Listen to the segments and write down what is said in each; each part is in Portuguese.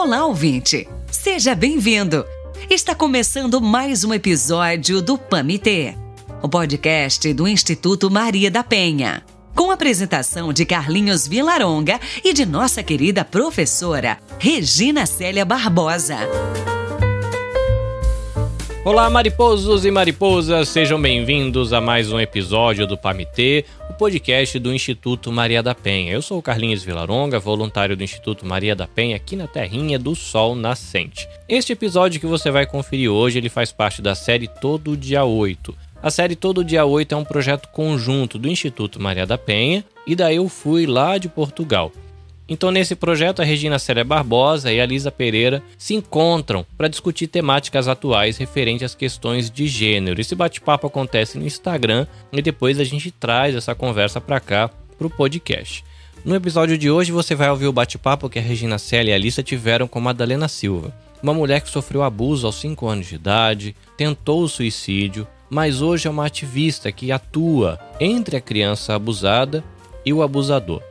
Olá, ouvinte! Seja bem-vindo! Está começando mais um episódio do PAMITê, o podcast do Instituto Maria da Penha. Com a apresentação de Carlinhos Vilaronga e de nossa querida professora Regina Célia Barbosa. Olá, mariposos e mariposas, sejam bem-vindos a mais um episódio do PAMITê, podcast do Instituto Maria da Penha. Eu sou o Carlinhos Vilaronga, voluntário do Instituto Maria da Penha, aqui na terrinha do Sol Nascente. Este episódio que você vai conferir hoje, ele faz parte da série Todo Dia 8. A série Todo Dia 8 é um projeto conjunto do Instituto Maria da Penha e da Eu Fui lá de Portugal. Então, nesse projeto, a Regina Célia Barbosa e a Lisa Pereira se encontram para discutir temáticas atuais referentes às questões de gênero. Esse bate-papo acontece no Instagram e depois a gente traz essa conversa para cá para o podcast. No episódio de hoje, você vai ouvir o bate-papo que a Regina Célia e a Lisa tiveram com Madalena Silva, uma mulher que sofreu abuso aos 5 anos de idade, tentou o suicídio, mas hoje é uma ativista que atua entre a criança abusada e o abusador.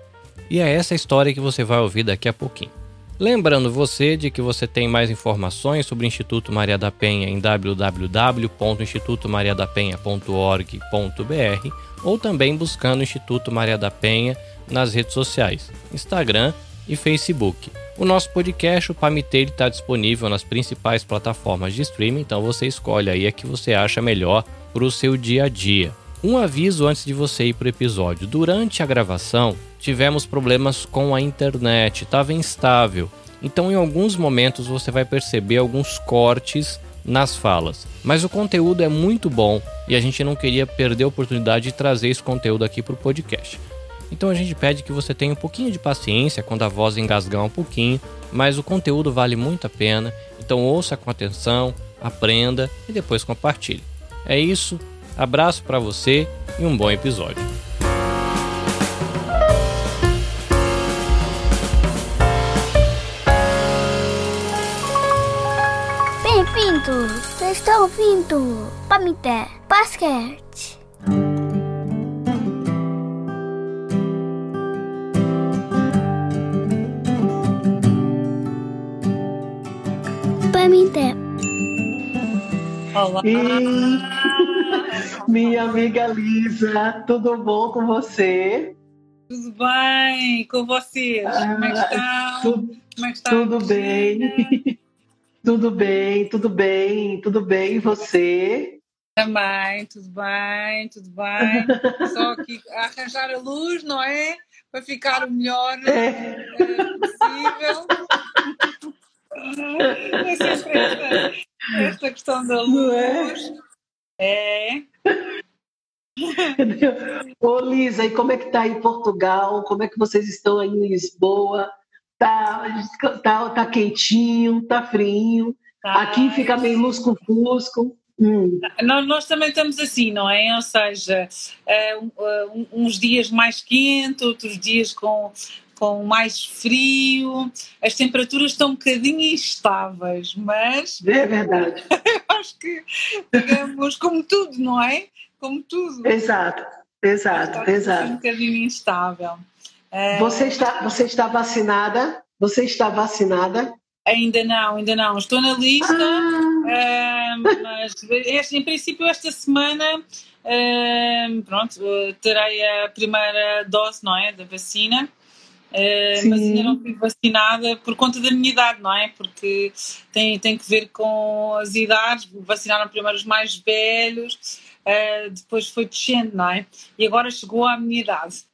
E é essa história que você vai ouvir daqui a pouquinho. Lembrando você de que você tem mais informações sobre o Instituto Maria da Penha em www.institutomariadapenha.org.br ou também buscando o Instituto Maria da Penha nas redes sociais, Instagram e Facebook. O nosso podcast, o Pamitê, está disponível nas principais plataformas de streaming, então você escolhe aí a que você acha melhor para o seu dia a dia. Um aviso antes de você ir para o episódio: durante a gravação, tivemos problemas com a internet, estava instável. Então, em alguns momentos, você vai perceber alguns cortes nas falas. Mas o conteúdo é muito bom e a gente não queria perder a oportunidade de trazer esse conteúdo aqui para o podcast. Então a gente pede que você tenha um pouquinho de paciência quando a voz engasgar um pouquinho, mas o conteúdo vale muito a pena. Então ouça com atenção, aprenda e depois compartilhe. É isso, abraço para você e um bom episódio. Ouvindo? Vocês estão ouvindo? Pamité Basquete. Pamité. Olá. E... Minha amiga Lisa, tudo bom com você? Tudo bem com você? Como é que está? Ah, tudo, Como é que está tudo bem. Tudo bem, tudo bem, tudo bem. E você? Também, tudo bem, tudo bem. Só que arranjar a luz, não é? Para ficar o melhor é. uh, possível. é sempre esta, esta questão da luz. É. é. Ô Lisa, e como é que está aí em Portugal? Como é que vocês estão aí em Lisboa? Tá, tá, tá quentinho, tá frio. Tá. Aqui fica meio lusco-fusco. Hum. Nós, nós, também estamos assim, não é? Ou seja, uh, uns dias mais quente, outros dias com, com mais frio. As temperaturas estão um bocadinho instáveis, mas. É verdade. acho que, digamos, como tudo, não é? Como tudo. Exato, exato, exato. Um bocadinho instável. É... Você, está, você está vacinada? Você está vacinada? Ainda não, ainda não. Estou na lista, ah. é, mas este, em princípio esta semana é, pronto, terei a primeira dose, não é, da vacina. Uh, mas ainda não fui vacinada por conta da minha idade, não é? Porque tem, tem que ver com as idades. Vacinaram primeiro os mais velhos, uh, depois foi descendo, não é? E agora chegou à minha idade.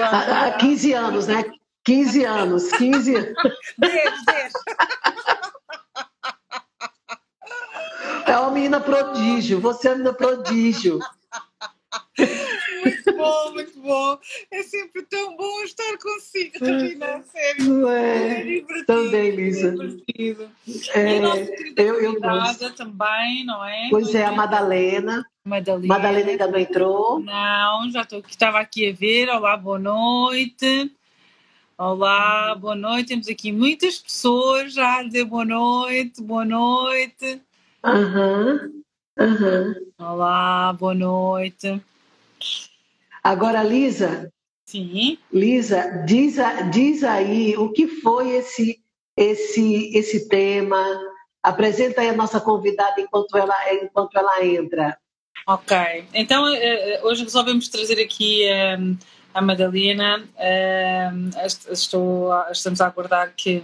Há, há 15 anos, né? 15 anos, 15 anos. 10, 10. É uma menina prodígio, você é uma menina prodígio. Muito bom, muito bom. É sempre tão bom estar consigo, Regina, sério. Não é? é Também, Lisa. É, e a nossa querida eu, eu também, não é? Pois é, a Madalena. Madalena. Madalena ainda não entrou? Não, já estou estava aqui a ver. Olá, boa noite. Olá, boa noite. Temos aqui muitas pessoas já a dizer boa noite, boa noite. Uhum. Uhum. Olá, boa noite. Agora, Lisa. Sim. Lisa, diz, diz aí o que foi esse esse, esse tema. Apresenta aí a nossa convidada enquanto ela, enquanto ela entra. Ok, então eh, eh, hoje resolvemos trazer aqui um, a Madalena. Estou, estamos a aguardar que,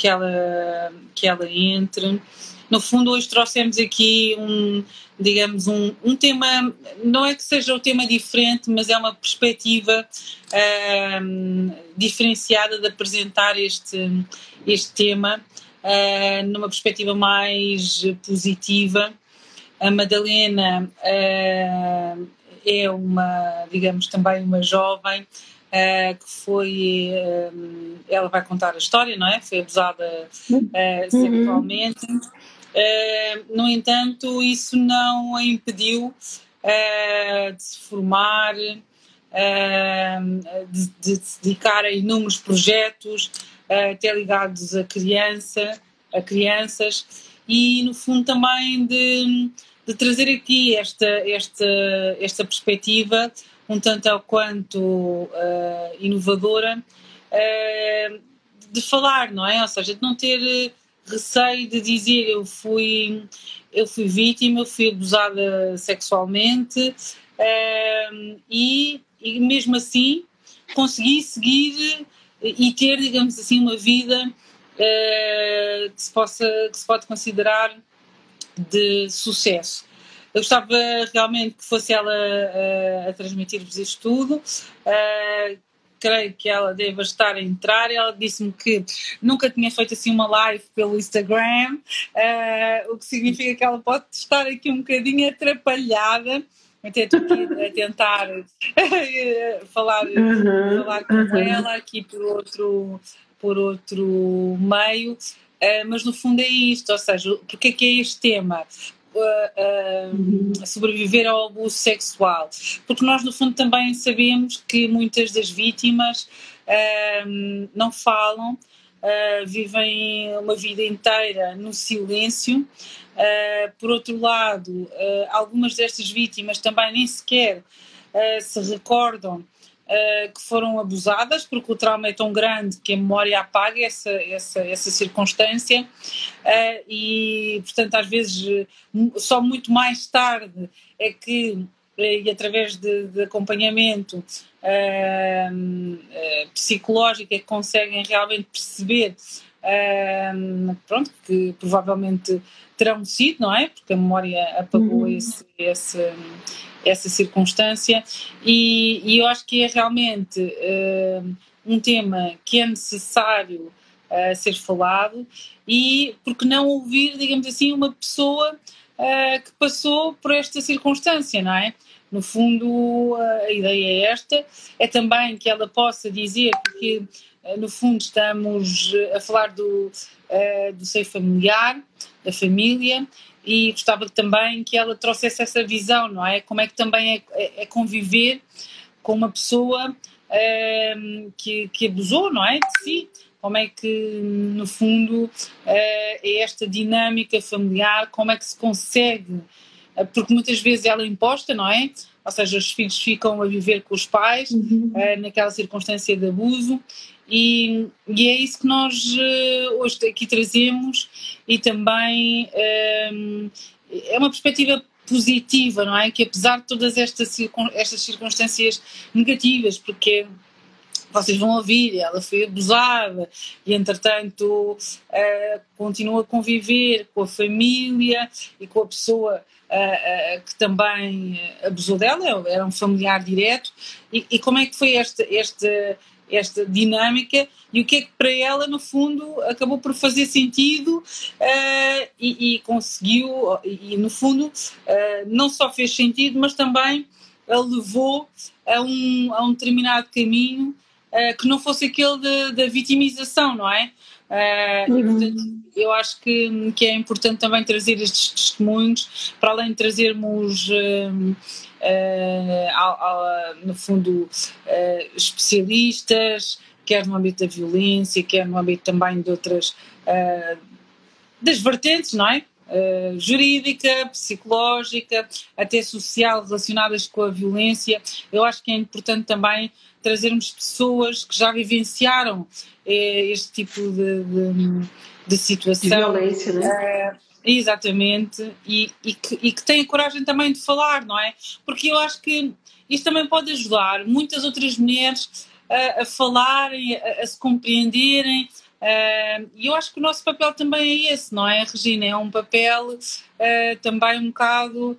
que, ela, que ela entre. No fundo, hoje trouxemos aqui um, digamos, um, um tema, não é que seja um tema diferente, mas é uma perspectiva um, diferenciada de apresentar este, este tema uh, numa perspectiva mais positiva. A Madalena uh, é uma, digamos, também uma jovem uh, que foi, ela vai contar a história, não é? Foi abusada uh, sexualmente. Uh, no entanto, isso não a impediu de se formar, de, de, se dedicar a inúmeros projetos, até ligados a criança, a crianças, e no fundo também de, de trazer aqui esta, esta, esta perspectiva um tanto ao quanto inovadora de falar, não é? Ou seja, de não ter receio de dizer eu fui, eu fui vítima, eu fui abusada sexualmente e, e mesmo assim consegui seguir e ter, digamos assim, uma vida uh, que, se possa, que se pode considerar de sucesso. Eu gostava realmente que fosse ela uh, a transmitir-vos isto tudo. Uh, creio que ela deva estar a entrar. Ela disse-me que nunca tinha feito assim uma live pelo Instagram, uh, o que significa que ela pode estar aqui um bocadinho atrapalhada. Até estou aqui a tentar falar, uhum, falar com uhum. ela aqui por outro, por outro meio. Uh, mas no fundo é isto, ou seja, porque é que é este tema? A, sobreviver ao abuso sexual. Porque nós, no fundo, também sabemos que muitas das vítimas não falam, uh, vivem uma vida inteira no silêncio. Uh, por outro lado, algumas destas vítimas também nem sequer se recordam uh, que foram abusadas, porque o trauma é tão grande que a memória apaga essa, essa, essa circunstância uh, e, portanto, às vezes só muito mais tarde é que e através de, de acompanhamento uh, psicológico é que conseguem realmente perceber pronto, que provavelmente terão sido, não é? Porque a memória apagou uhum. esse, esse, essa circunstância e, e, eu acho que é realmente um tema que é necessário uh, ser falado e porque não ouvir, digamos assim, uma pessoa uh, que passou por esta circunstância, não é? No fundo, a ideia é esta, é também que ela possa dizer, porque no fundo estamos a falar do, do seio familiar, da família, e gostava também que ela trouxesse essa visão, não é? Como é que também é, é, é conviver com uma pessoa ehm, que, que abusou, não é? De si. Como é que, no fundo, é esta dinâmica familiar, como é que se consegue, porque muitas vezes ela é imposta, não é? Ou seja, os filhos ficam a viver com os pais uhum. uh, naquela circunstância de abuso e, e, é isso que nós uh, hoje aqui trazemos e também um, é uma perspectiva positiva, não é? Que apesar de todas estas, estas circunstâncias negativas, porque vocês vão ouvir, ela foi abusada e entretanto uh, continua a conviver com a família e com a pessoa uh, uh, que também abusou dela, era um familiar direto e, e como é que foi esta esta dinâmica e o que é que para ela, no fundo, acabou por fazer sentido uh, e, e, conseguiu, e, no fundo, uh, não só fez sentido, mas também a levou a um, a um determinado caminho uh, que não fosse aquele da vitimização, não é? Uh, uhum. e, portanto, eu acho que, que é importante também trazer estes testemunhos, para além de trazermos, uh, uh, no fundo, especialistas, quer no âmbito da violência, quer no âmbito também de outras, das vertentes, não é? uh, jurídica, psicológica, até social relacionadas com a violência. Eu acho que é importante também trazermos pessoas que já vivenciaram eh, este tipo de, de, de situação. De violência, né? Uh, Exatamente, e, e, que, e que têm a coragem também de falar, não é? Porque eu acho que isto também pode ajudar muitas outras mulheres a, a falarem, a, a, se compreenderem. Uh, e eu acho que o nosso papel também é esse, não é, Regina? É um papel uh, também um bocado,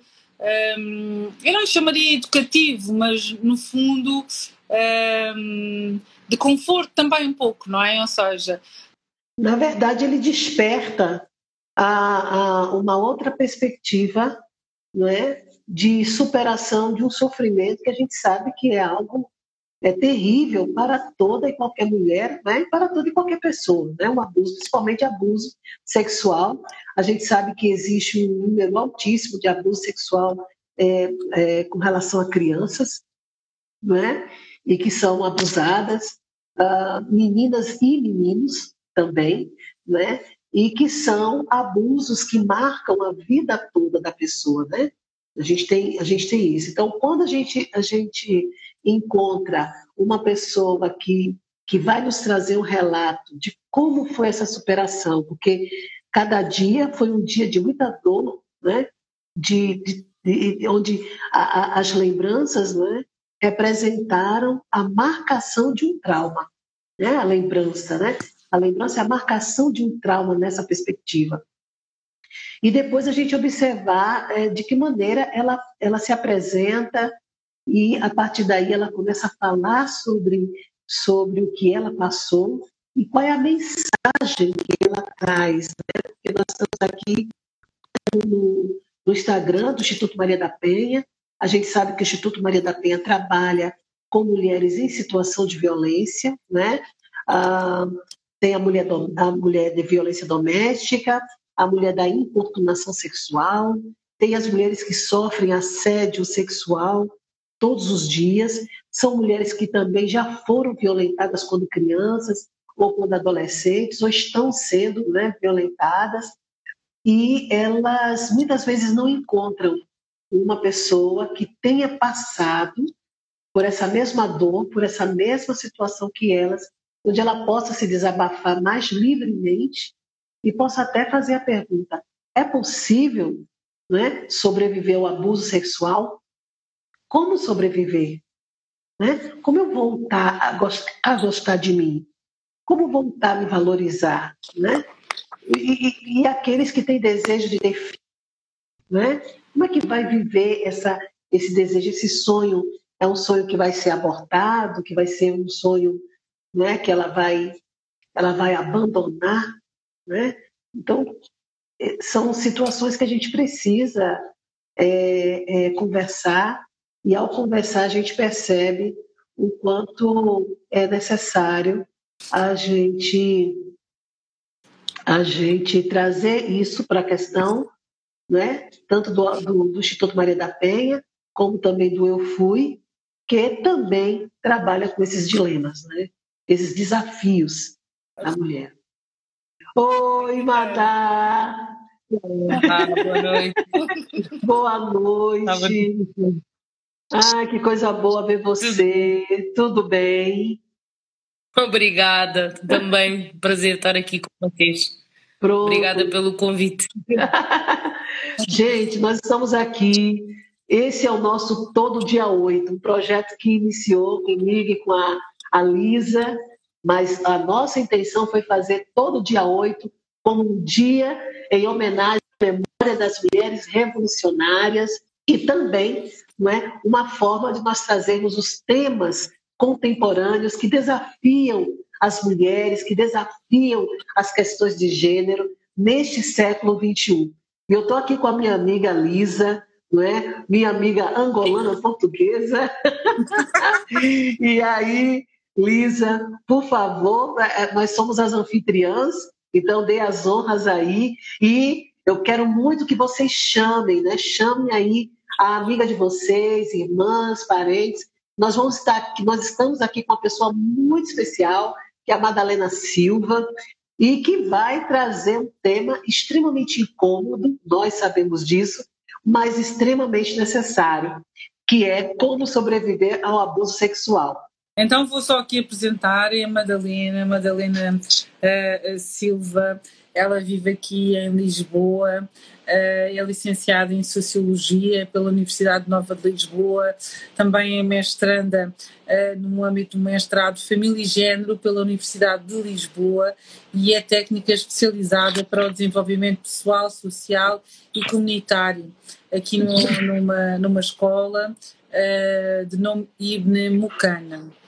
um, eu não chamaria educativo, mas no fundo um, de conforto também um pouco, não é? Ou seja. Na verdade, ele desperta a, a uma outra perspectiva não é, de superação de um sofrimento que a gente sabe que é algo é terrível para toda e qualquer mulher, né? para toda e qualquer pessoa, né? um abuso, principalmente abuso sexual. A gente sabe que existe um número altíssimo de abuso sexual é, é, com relação a crianças, né? e que são abusadas, uh, meninas e meninos também, né? E que são abusos que marcam a vida toda da pessoa, né? A gente tem, a gente tem isso. Então, quando a gente, a gente encontra uma pessoa que, que vai nos trazer um relato de como foi essa superação, porque cada dia foi um dia de muita dor, né? de, de, de onde a, a, as lembranças né? representaram a marcação de um trauma, né? a lembrança, né? A lembrança é a marcação de um trauma nessa perspectiva. E depois a gente observar é, de que maneira ela, ela se apresenta e a partir daí ela começa a falar sobre, sobre o que ela passou e qual é a mensagem que ela traz. Né? Porque nós estamos aqui no, no Instagram do Instituto Maria da Penha. A gente sabe que o Instituto Maria da Penha trabalha com mulheres em situação de violência, né? Ah, tem a mulher, a mulher de violência doméstica, a mulher da importunação sexual, tem as mulheres que sofrem assédio sexual todos os dias, são mulheres que também já foram violentadas quando crianças ou quando adolescentes, ou estão sendo né, violentadas, e elas muitas vezes não encontram uma pessoa que tenha passado por essa mesma dor, por essa mesma situação que elas onde ela possa se desabafar mais livremente e possa até fazer a pergunta: é possível né, sobreviver ao abuso sexual? Como sobreviver? Né? Como eu voltar a, a gostar de mim? Como voltar a me valorizar? Né? E, e, e aqueles que têm desejo de ter filho, né? como é que vai viver essa, esse desejo, esse sonho? É um sonho que vai ser abortado, que vai ser um sonho né, que ela vai, ela vai abandonar. Né? Então, é, são situações que a gente precisa é, é, conversar, e ao conversar a gente percebe o quanto é necessário a gente a gente trazer isso para a questão, né, tanto do, do, do Instituto Maria da Penha, como também do Eu Fui, que também trabalha com esses dilemas. Né? Esses desafios da mulher. Oi, Madá! Ah, boa noite. boa noite. Ah, que coisa boa ver você. Tudo bem? Obrigada, também prazer estar aqui com vocês. Pronto. Obrigada pelo convite. Gente, nós estamos aqui. Esse é o nosso Todo Dia 8, um projeto que iniciou comigo e com a a Lisa, mas a nossa intenção foi fazer todo dia 8 como um dia em homenagem à memória das mulheres revolucionárias e também não é, uma forma de nós trazermos os temas contemporâneos que desafiam as mulheres, que desafiam as questões de gênero neste século XXI. E eu estou aqui com a minha amiga Lisa, não é? minha amiga angolana portuguesa. e aí Lisa, por favor, é, é, nós somos as anfitriãs, então dê as honras aí e eu quero muito que vocês chamem, né? Chamem aí a amiga de vocês, irmãs, parentes. Nós vamos estar aqui, nós estamos aqui com uma pessoa muito especial, que é a Madalena Silva, e que vai trazer um tema extremamente incômodo, nós sabemos disso, mas extremamente necessário, que é como sobreviver ao abuso sexual. Então vou só aqui apresentar a Madalena, Madalena uh, Silva, ela vive aqui em Lisboa, uh, é licenciada em Sociologia pela Universidade Nova de Lisboa, também é mestranda uh, no âmbito do mestrado Família e Gênero pela Universidade de Lisboa e é técnica especializada para o desenvolvimento pessoal, social e comunitário aqui no, numa, numa escola de nome Ibn Mukana.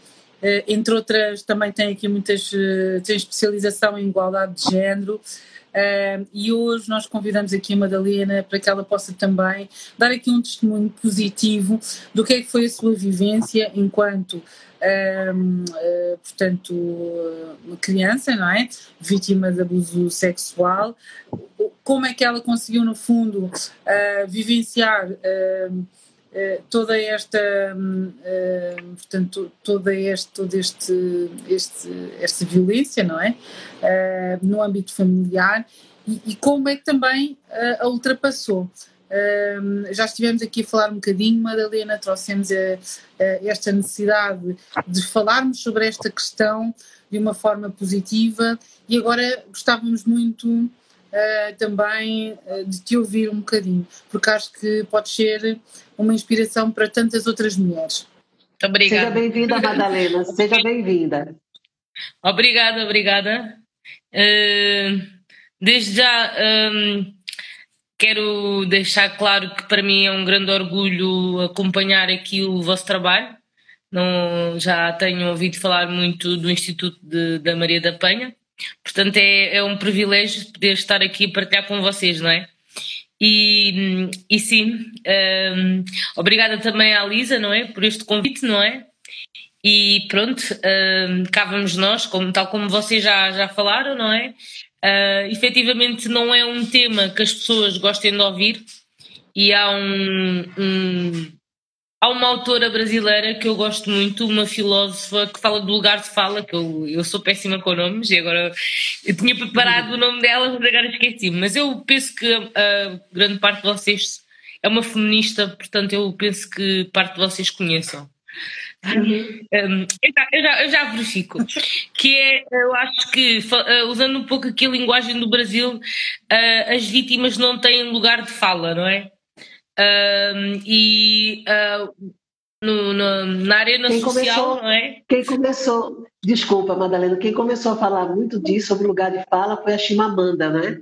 Uh, entre outras, também tem aqui muitas, uh, tem especialização em igualdade de género. Uh, e hoje nós convidamos aqui a Madalena para que ela possa também dar aqui um testemunho positivo do que é que foi a sua vivência enquanto uh, portanto, uma criança, não é? Vítima de abuso sexual. Como é que ela conseguiu, no fundo, uh, vivenciar uh, toda esta, portanto, toda este, todo este, este, esta violência, não é? no âmbito familiar e, e, como é que também a ultrapassou. Um, já estivemos aqui a falar um bocadinho, Madalena, trouxemos a, a esta necessidade de falarmos sobre esta questão de uma forma positiva e agora gostávamos muito uh, também uh, de te ouvir um bocadinho, porque acho que pode ser uma inspiração para tantas outras mulheres. Muito obrigada. Seja bem-vinda, Madalena, seja bem-vinda. Obrigada, obrigada. Uh, desde já. Um, Quero deixar claro que para mim é um grande orgulho acompanhar aqui o vosso trabalho. Não, já tenho ouvido falar muito do Instituto de, da Maria da Penha, portanto é, é um privilégio poder estar aqui a partilhar com vocês, não é? E, e sim, um, obrigada também à Lisa, não é? Por este convite, não é? E pronto, um, cá vamos nós, como, tal como vocês já, já falaram, não é? Uh, efetivamente não é um tema que as pessoas gostem de ouvir e há um, um, há uma autora brasileira que eu gosto muito, uma filósofa que fala do lugar de fala, que eu, eu sou péssima com nomes e agora eu tinha preparado o nome dela, mas agora esqueci-me. Mas eu penso que a, grande parte de vocês é uma feminista, portanto eu penso que parte de vocês conheçam. Uhum. Um, eu, já, eu, já, eu, já, verifico. Que é, eu acho que, uh, usando um pouco aqui a linguagem do Brasil, uh, as vítimas não têm lugar de fala, não é? Uh, e no, no, na arena quem social, começou, não é? Quem começou, desculpa, Madalena, quem começou a falar muito disso, sobre lugar de fala, foi a Chimamanda, né?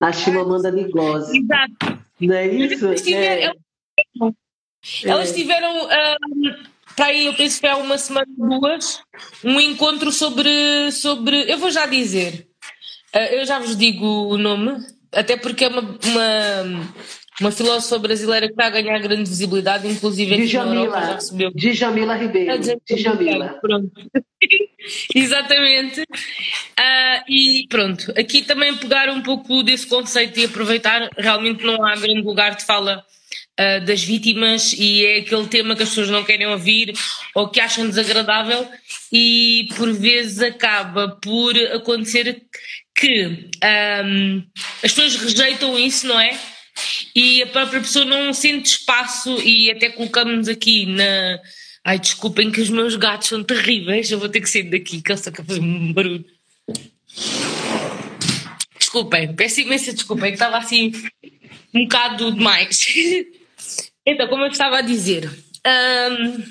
A Chimamanda Ngozi. Exato. Não é isso? Elas tiveram, é. elas tiveram Está aí, eu penso que há uma semana, duas, um encontro sobre. sobre eu vou já dizer, eh, eu já vos digo o nome, até porque é uma, uma, uma filósofa brasileira que está a ganhar grande visibilidade, inclusive aqui Djamila, na Europa já recebeu. Djamila Ribeiro. Ah, Djamila. Pronto. Exatamente. Uh, e pronto, aqui também pegar um pouco desse conceito e aproveitar, realmente não há grande lugar de fala uh, das vítimas e é aquele tema que as pessoas não querem ouvir ou que acham desagradável e por vezes acaba por acontecer que um, as pessoas rejeitam isso, não é? E a própria pessoa não sente espaço e até colocamos aqui na. Ai, desculpem que os meus gatos são terríveis, eu vou ter que sair daqui, que eles estão a fazer um barulho. Desculpem, peço imensa desculpa, é que estava assim um bocado demais. Então, como eu estava a dizer, um,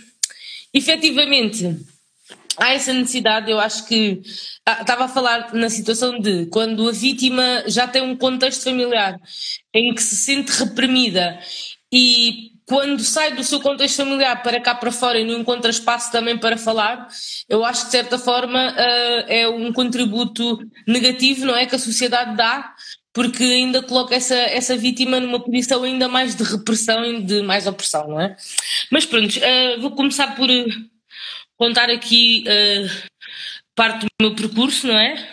efetivamente há essa necessidade, eu acho que ah, estava a falar na situação de quando a vítima já tem um contexto familiar em que se sente reprimida e quando sai do seu contexto familiar para cá para fora e não encontra espaço também para falar, eu acho que de certa forma uh, é um contributo negativo, não é? Que a sociedade dá porque ainda coloca essa, essa vítima numa posição ainda mais de repressão e de mais opressão, não é? Mas pronto, uh, vou começar por contar aqui uh, parte do meu percurso, não é?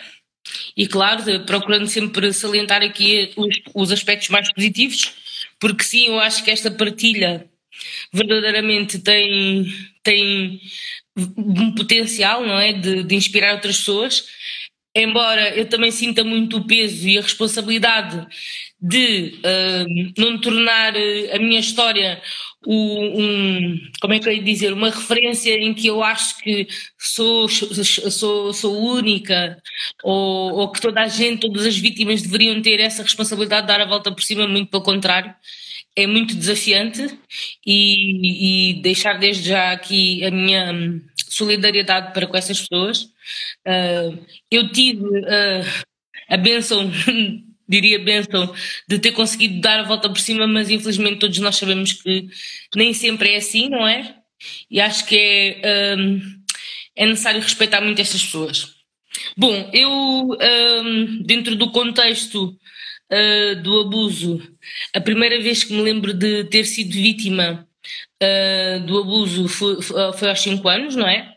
E claro, procurando sempre salientar aqui os, os aspectos mais positivos, porque sim, eu acho que esta partilha verdadeiramente tem, tem um potencial, não é? De, de inspirar outras pessoas embora eu também sinta muito o peso e a responsabilidade de uh, não tornar a minha história um, como é que eu ia dizer, uma referência em que eu acho que sou, sou, sou única ou, ou que toda a gente, todas as vítimas deveriam ter essa responsabilidade de dar a volta por cima, muito pelo contrário. É muito desafiante e, e deixar desde já aqui a minha solidariedade para com essas pessoas. Uh, eu tive uh, a benção diria benção de ter conseguido dar a volta por cima, mas infelizmente todos nós sabemos que nem sempre é assim, não é? E acho que é, um, é necessário respeitar muito estas pessoas. Bom, eu, um, dentro do contexto uh, do abuso, a primeira vez que me lembro de ter sido vítima uh, do abuso foi, foi aos 5 anos, não é?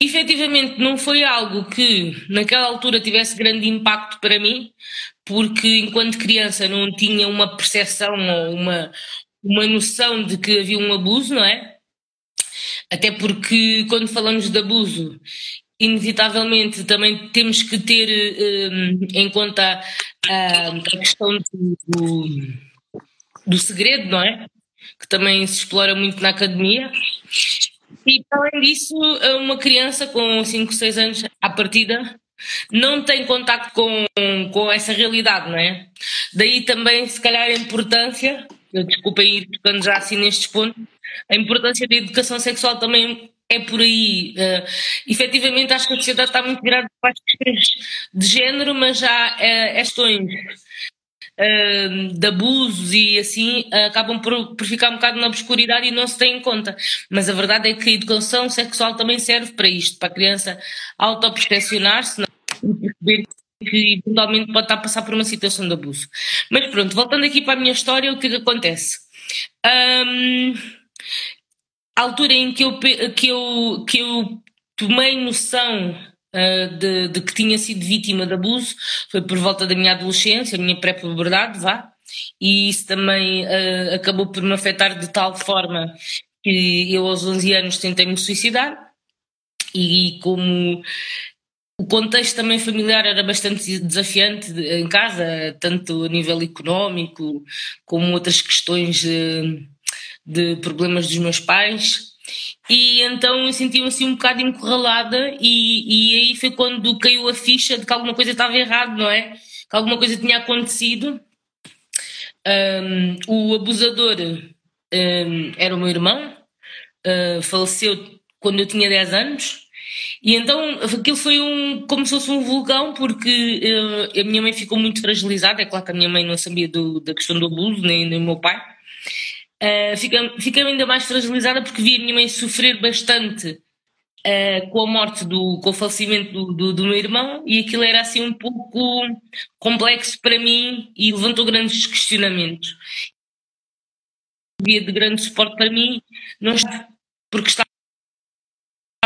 Efetivamente, não foi algo que naquela altura tivesse grande impacto para mim, porque enquanto criança não tinha uma percepção ou uma, uma noção de que havia um abuso, não é? Até porque quando falamos de abuso, inevitavelmente também temos que ter um, em conta a, a questão do, do segredo, não é? Que também se explora muito na academia. E, além disso, uma criança com 5, 6 anos, à partida, não tem contacto com, com essa realidade, não é? Daí também, se calhar, a importância, eu desculpem ir tocando já assim nestes pontos, a importância da educação sexual também é por aí. Uh, efetivamente, acho que a sociedade está muito virada para as questões de género, mas já uh, questões de abusos e assim acabam por, por, ficar um bocado na obscuridade e não se tem em conta. Mas a verdade é que a educação sexual também serve para isto, para a criança autopercepcionar-se e perceber que eventualmente pode estar a passar por uma situação de abuso. Mas pronto, voltando aqui para a minha história, o que é que acontece? Um, a altura em que eu, que eu, que eu tomei noção de, de, que tinha sido vítima de abuso foi por volta da minha adolescência, a minha pré-puberdade, vá, e isso também uh, acabou por me afetar de tal forma que eu aos 11 anos tentei me suicidar e como o contexto também familiar era bastante desafiante em casa, tanto a nível económico como outras questões de, de problemas dos meus pais. E então eu senti-me assim um bocado encurralada e, e aí foi quando caiu a ficha de que alguma coisa estava errado, não é? Que alguma coisa tinha acontecido. Um, o abusador um, era o meu irmão, uh, faleceu quando eu tinha 10 anos. E então aquilo foi um, como se fosse um vulcão, porque uh, a minha mãe ficou muito fragilizada. É claro que a minha mãe não sabia do, da questão do abuso, nem, nem o meu pai. Uh, fiquei, ainda mais fragilizada porque vi a minha mãe sofrer bastante uh, com a morte, do, com o falecimento do, do, do, meu irmão e aquilo era assim um pouco complexo para mim e levantou grandes questionamentos. Via de grande suporte para mim, não porque estava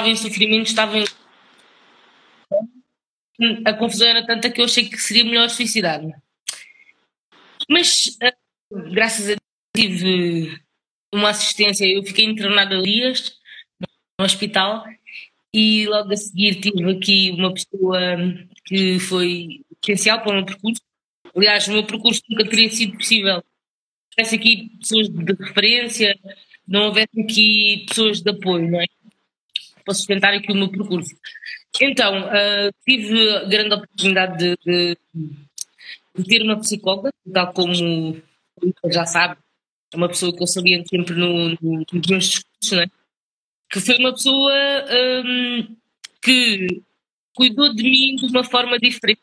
em sofrimento, estava em. A confusão era tanta que eu achei que seria melhor suicidar-me. Mas, uh, graças a tive uma assistência, eu fiquei internada dias no hospital e logo a seguir tive aqui uma pessoa que foi essencial para o meu percurso. Aliás, o meu percurso nunca teria sido possível se houvesse aqui pessoas de referência, não houvesse aqui pessoas de apoio, não é? Para sustentar aqui o meu percurso. Então, uh, tive a grande oportunidade de, de, de ter uma psicóloga, tal como já sabe, uma pessoa que eu sabia sempre no, no, nos meus discursos, né? que foi uma pessoa um, que cuidou de mim de uma forma diferente,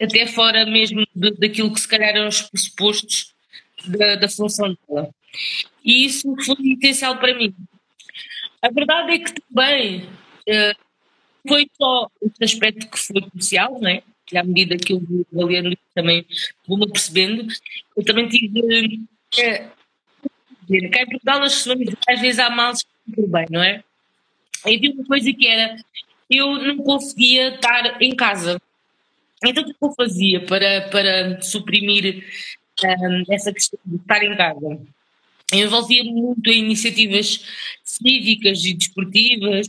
até fora mesmo de, daquilo que se calhar eram os pressupostos da, da função dela. E isso foi essencial para mim. A verdade é que também uh, foi só este aspecto que foi crucial, né? à medida que eu vou avaliando também vou-me percebendo, eu também tive é, cá em Portugal as pessoas às vezes há males por bem, não é? E vi uma coisa que era, eu não conseguia estar em casa. Então o que eu fazia para, para suprimir um, essa questão de estar em casa? Eu envolvia muito em iniciativas cívicas e desportivas,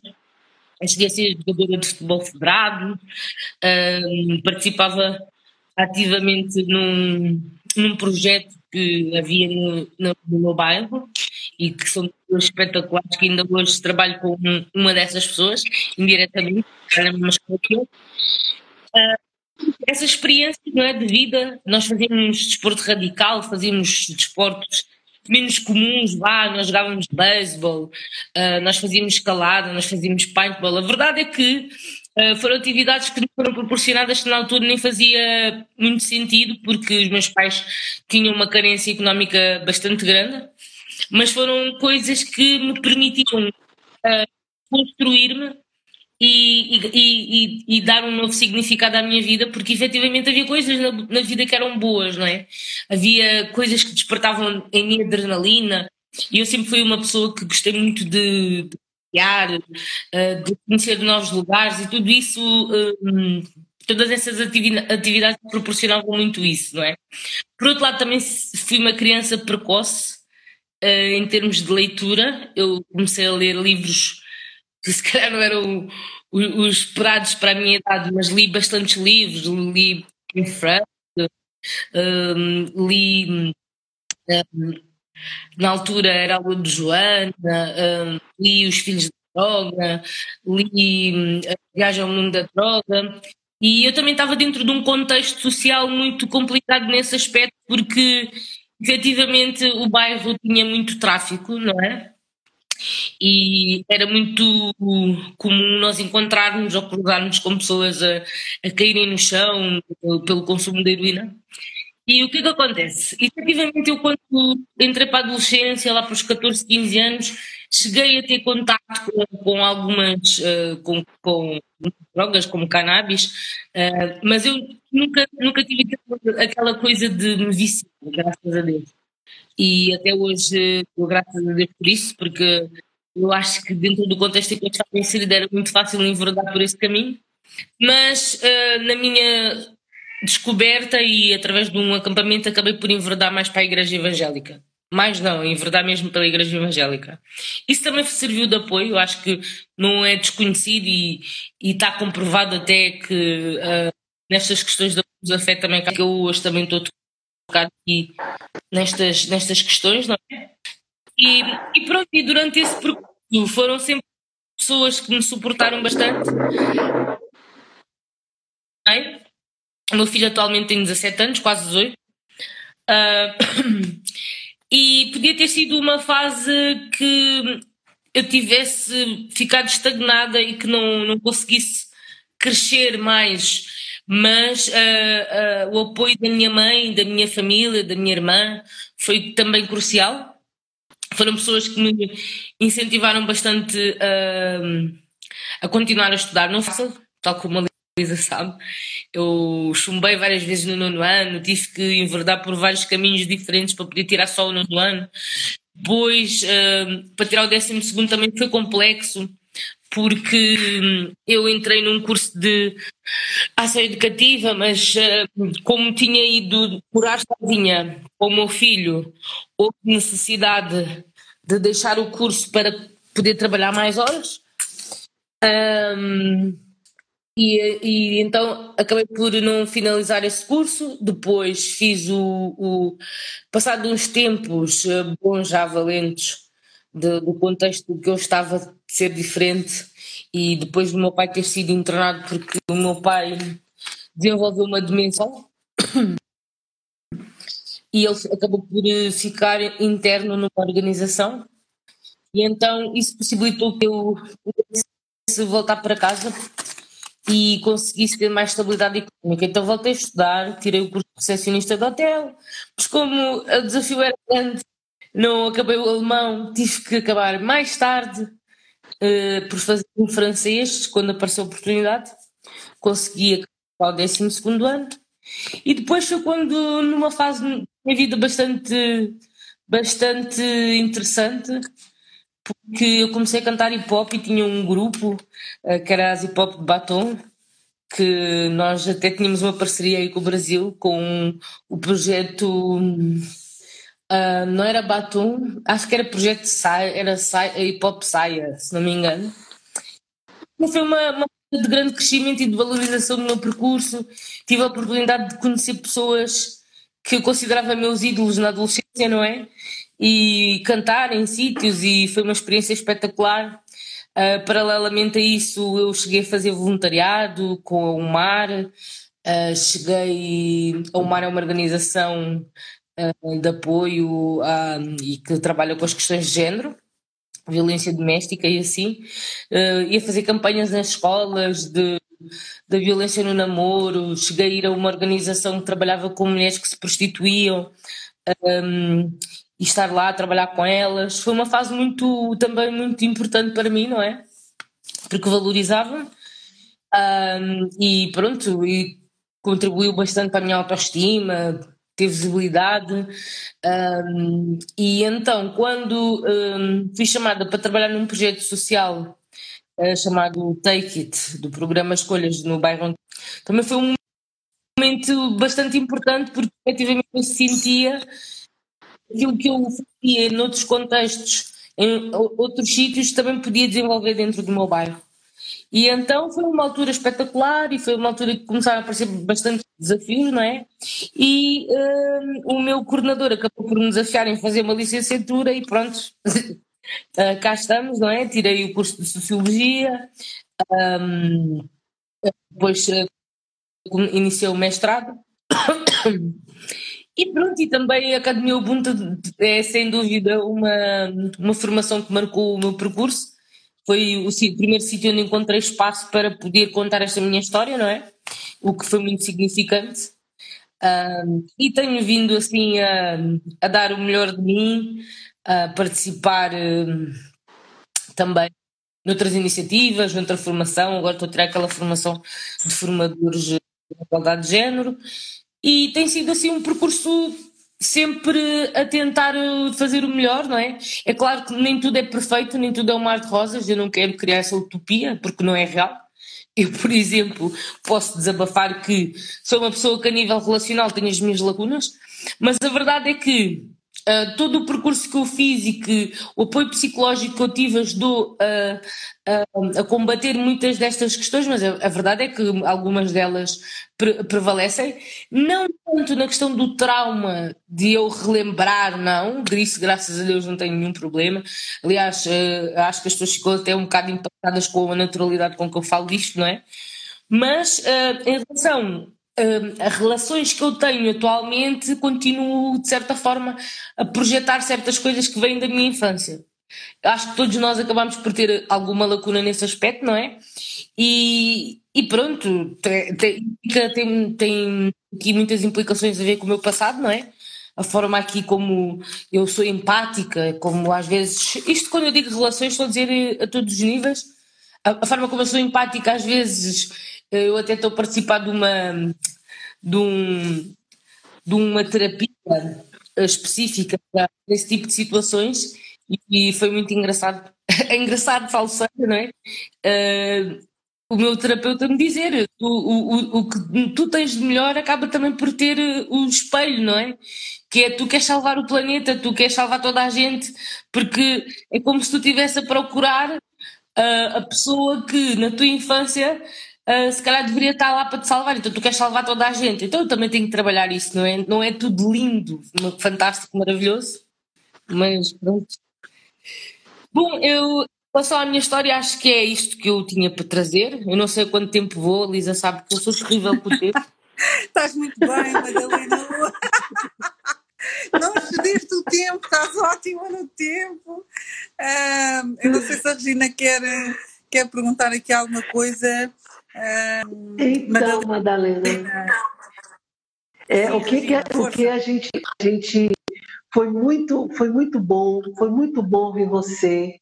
cheguei a ser jogadora de futebol federado, um, participava ativamente num, num projeto que havia no, no, meu bairro e que são pessoas espetaculares que ainda hoje trabalho com uma dessas pessoas, indiretamente, na mesma escola que eu. Uh, essa experiência não é, de vida, nós fazíamos desporto radical, fazíamos desportos menos comuns, vá, nós jogávamos beisebol, uh, nós fazíamos escalada, nós fazíamos paintball. A verdade é que uh, foram atividades que foram proporcionadas que na altura nem fazia muito sentido, porque os meus pais tinham uma carência económica bastante grande, mas foram coisas que me permitiram uh, construir-me e, e, e, e, dar um novo significado à minha vida, porque efetivamente havia coisas na, na, vida que eram boas, não é? Havia coisas que despertavam em mim adrenalina, e eu sempre fui uma pessoa que gostei muito de, de criar, uh, de conhecer novos lugares, e tudo isso, uh, todas essas atividades proporcionavam muito isso, não é? Por outro lado, também fui uma criança precoce, uh, em termos de leitura, eu comecei a ler livros que se calhar não eram os esperados para a minha idade, mas li bastantes livros, li em um, li na altura era a Lua de Joana, um, li Os Filhos da Droga, li hum, Viagem ao Mundo da Droga, e eu também estava dentro de um contexto social muito complicado nesse aspecto, porque efetivamente o bairro tinha muito tráfico, não é? e era muito comum nós encontrarmos ou cruzarmos com pessoas a, a caírem no chão pelo consumo de heroína. E o que é que acontece? Efetivamente, eu quando entrei para a adolescência, lá para os 14, 15 anos, cheguei a ter contato com, com algumas, uh, com, com, drogas, como cannabis, uh, mas eu nunca, nunca tive aquela coisa de me viciar, graças a Deus e até hoje graças a Deus por isso, porque eu acho que dentro do contexto em que eu estava inserida era muito fácil enverdar por esse caminho, mas uh, na minha descoberta e através de um acampamento acabei por enverdar mais para a igreja evangélica. Mais não, enverdar mesmo pela igreja evangélica. Isso também serviu de apoio, acho que não é desconhecido e, está comprovado até que uh, nestas questões da fé também, que eu hoje também estou tocado aqui nestas, nestas questões, não é? E, e pronto, e durante esse percurso foram sempre pessoas que me suportaram bastante. O meu filho atualmente tem 17 anos, quase 18. Uh, ah, e podia ter sido uma fase que eu tivesse ficado estagnada e que não, não conseguisse crescer mais mas uh, uh, o apoio da minha mãe, da minha família, da minha irmã foi também crucial. Foram pessoas que me incentivaram bastante a continuar a estudar. Não fácil, tal como a Lisa sabe. Eu chumbei várias vezes no nono ano, tive que enverdar por vários caminhos diferentes para poder tirar só o nono ano. Depois, para tirar o décimo segundo também foi complexo porque hum, eu entrei num curso de ação educativa, mas hum, como tinha ido curar sozinha com o meu filho, houve necessidade de deixar o curso para poder trabalhar mais horas. Um, e, e, então acabei por não finalizar esse curso. Depois fiz o. o passado uns tempos eh, bons já valentes de, do contexto que eu estava a ser diferente e depois do meu pai ter sido internado porque o meu pai desenvolveu uma demência e ele acabou por eh, ficar interno numa organização e então isso possibilitou que eu pudesse voltar para casa e conseguisse ter mais estabilidade económica. Então voltei a estudar, tirei o curso de recepcionista de hotel, mas como o desafio era grande não acabei o alemão, tive que acabar mais tarde uh, por fazer um francês, quando apareceu a oportunidade. Consegui acabar o 12 ano. E depois foi quando, numa fase minha vida bastante, bastante interessante, porque eu comecei a cantar hip hop e tinha um grupo uh, que era as hip hop de Batom, que nós até tínhamos uma parceria aí com o Brasil, com o projeto Uh, não era Batum, acho que era projeto Saia, era Saia, Hip Hop Saia, se não me engano. foi uma, uma de grande crescimento e de valorização do meu percurso. Tive a oportunidade de conhecer pessoas que eu considerava meus ídolos na adolescência, não é? E cantar em sítios e foi uma experiência espetacular. Uh, paralelamente a isso, eu cheguei a fazer voluntariado com o Mar. Uh, cheguei. A Mar é uma organização uh, de apoio e que trabalha com as questões de género violência doméstica e assim, ia fazer campanhas nas escolas de, da violência no namoro, cheguei a ir a uma organização que trabalhava com mulheres que se prostituíam um, e estar lá a trabalhar com elas. Foi uma fase muito, também muito importante para mim, não é? Porque valorizava um, e pronto, e contribuiu bastante para a minha autoestima, ter visibilidade. Um, e então, quando um, fui chamada para trabalhar num projeto social uh, chamado Take It, do programa Escolhas no bairro, também foi um momento bastante importante porque efetivamente eu sentia aquilo que eu fazia noutros contextos, em outros sítios, também podia desenvolver dentro do meu bairro. E então foi uma altura espetacular e foi uma altura que começaram a aparecer bastante desafios, não é? E um, o meu coordenador acabou por me desafiar em fazer uma licenciatura e pronto, uh, cá estamos, não é? Tirei o curso de Sociologia, um, depois uh, iniciei o mestrado. E pronto, e também a Academia Ubuntu é sem dúvida uma, uma formação que marcou o meu percurso foi o, o primeiro sítio onde encontrei espaço para poder contar esta minha história, não é? O que foi muito significante. Um, e tenho vindo assim a, a, dar o melhor de mim, a participar um, também noutras iniciativas, noutra formação. Agora estou a tirar aquela formação de formadores de igualdade de género. E tem sido assim um percurso sempre a tentar eh, fazer o melhor, não é? É claro que nem tudo é perfeito, nem tudo é um mar de rosas, eu não quero criar essa utopia, porque não é real. Eu, por exemplo, posso desabafar que sou uma pessoa que a nível relacional tem as minhas lacunas, mas a verdade é que uh, todo o percurso que eu fiz e que o apoio psicológico que eu tive ajudou a, a combater muitas destas questões, mas a, a, verdade é que algumas delas pre prevalecem, não tanto na questão do trauma de eu relembrar, não, disso graças a Deus não tenho nenhum problema, aliás uh, acho que as pessoas ficam até um bocado impactadas com a naturalidade com que eu falo disto, não é? Mas uh, em relação as relações que eu tenho atualmente continuo, de certa forma, a projetar certas coisas que vêm da minha infância. Acho que todos nós acabamos por ter alguma lacuna nesse aspecto, não é? E, e pronto, tem, tem, tem aqui muitas implicações a ver com o meu passado, não é? A forma aqui como eu sou empática, como às vezes. Isto quando eu digo relações, estou a dizer a todos os níveis. A, a forma como eu sou empática, às vezes eu até estou a participar de uma, de, um, de uma terapia específica para esse tipo de situações e, foi muito engraçado. É engraçado, falo sério, não é? Uh, o meu terapeuta me dizer o, o, o que tu tens de melhor acaba também por ter o espelho, não é? Que é tu queres salvar o planeta, tu queres salvar toda a gente, porque é como se tu estivesse a procurar uh, a pessoa que na tua infância uh, se calhar deveria estar lá para te salvar, então tu queres salvar toda a gente, então eu também tenho que trabalhar isso, não é? Não é tudo lindo, fantástico, maravilhoso, mas pronto. Bom, eu passar a minha história, acho que é isto que eu tinha para trazer. Eu não sei quanto tempo vou, a Lisa sabe que eu sou terrível por tempo. estás muito bem, Madalena. não excedeste o tempo, estás ótima no tempo. Uh, eu não sei se a Regina quer, quer perguntar aqui alguma coisa então, Madalena, é, o que, que, é, o que a gente, a gente foi muito, foi muito bom, foi muito bom ver você.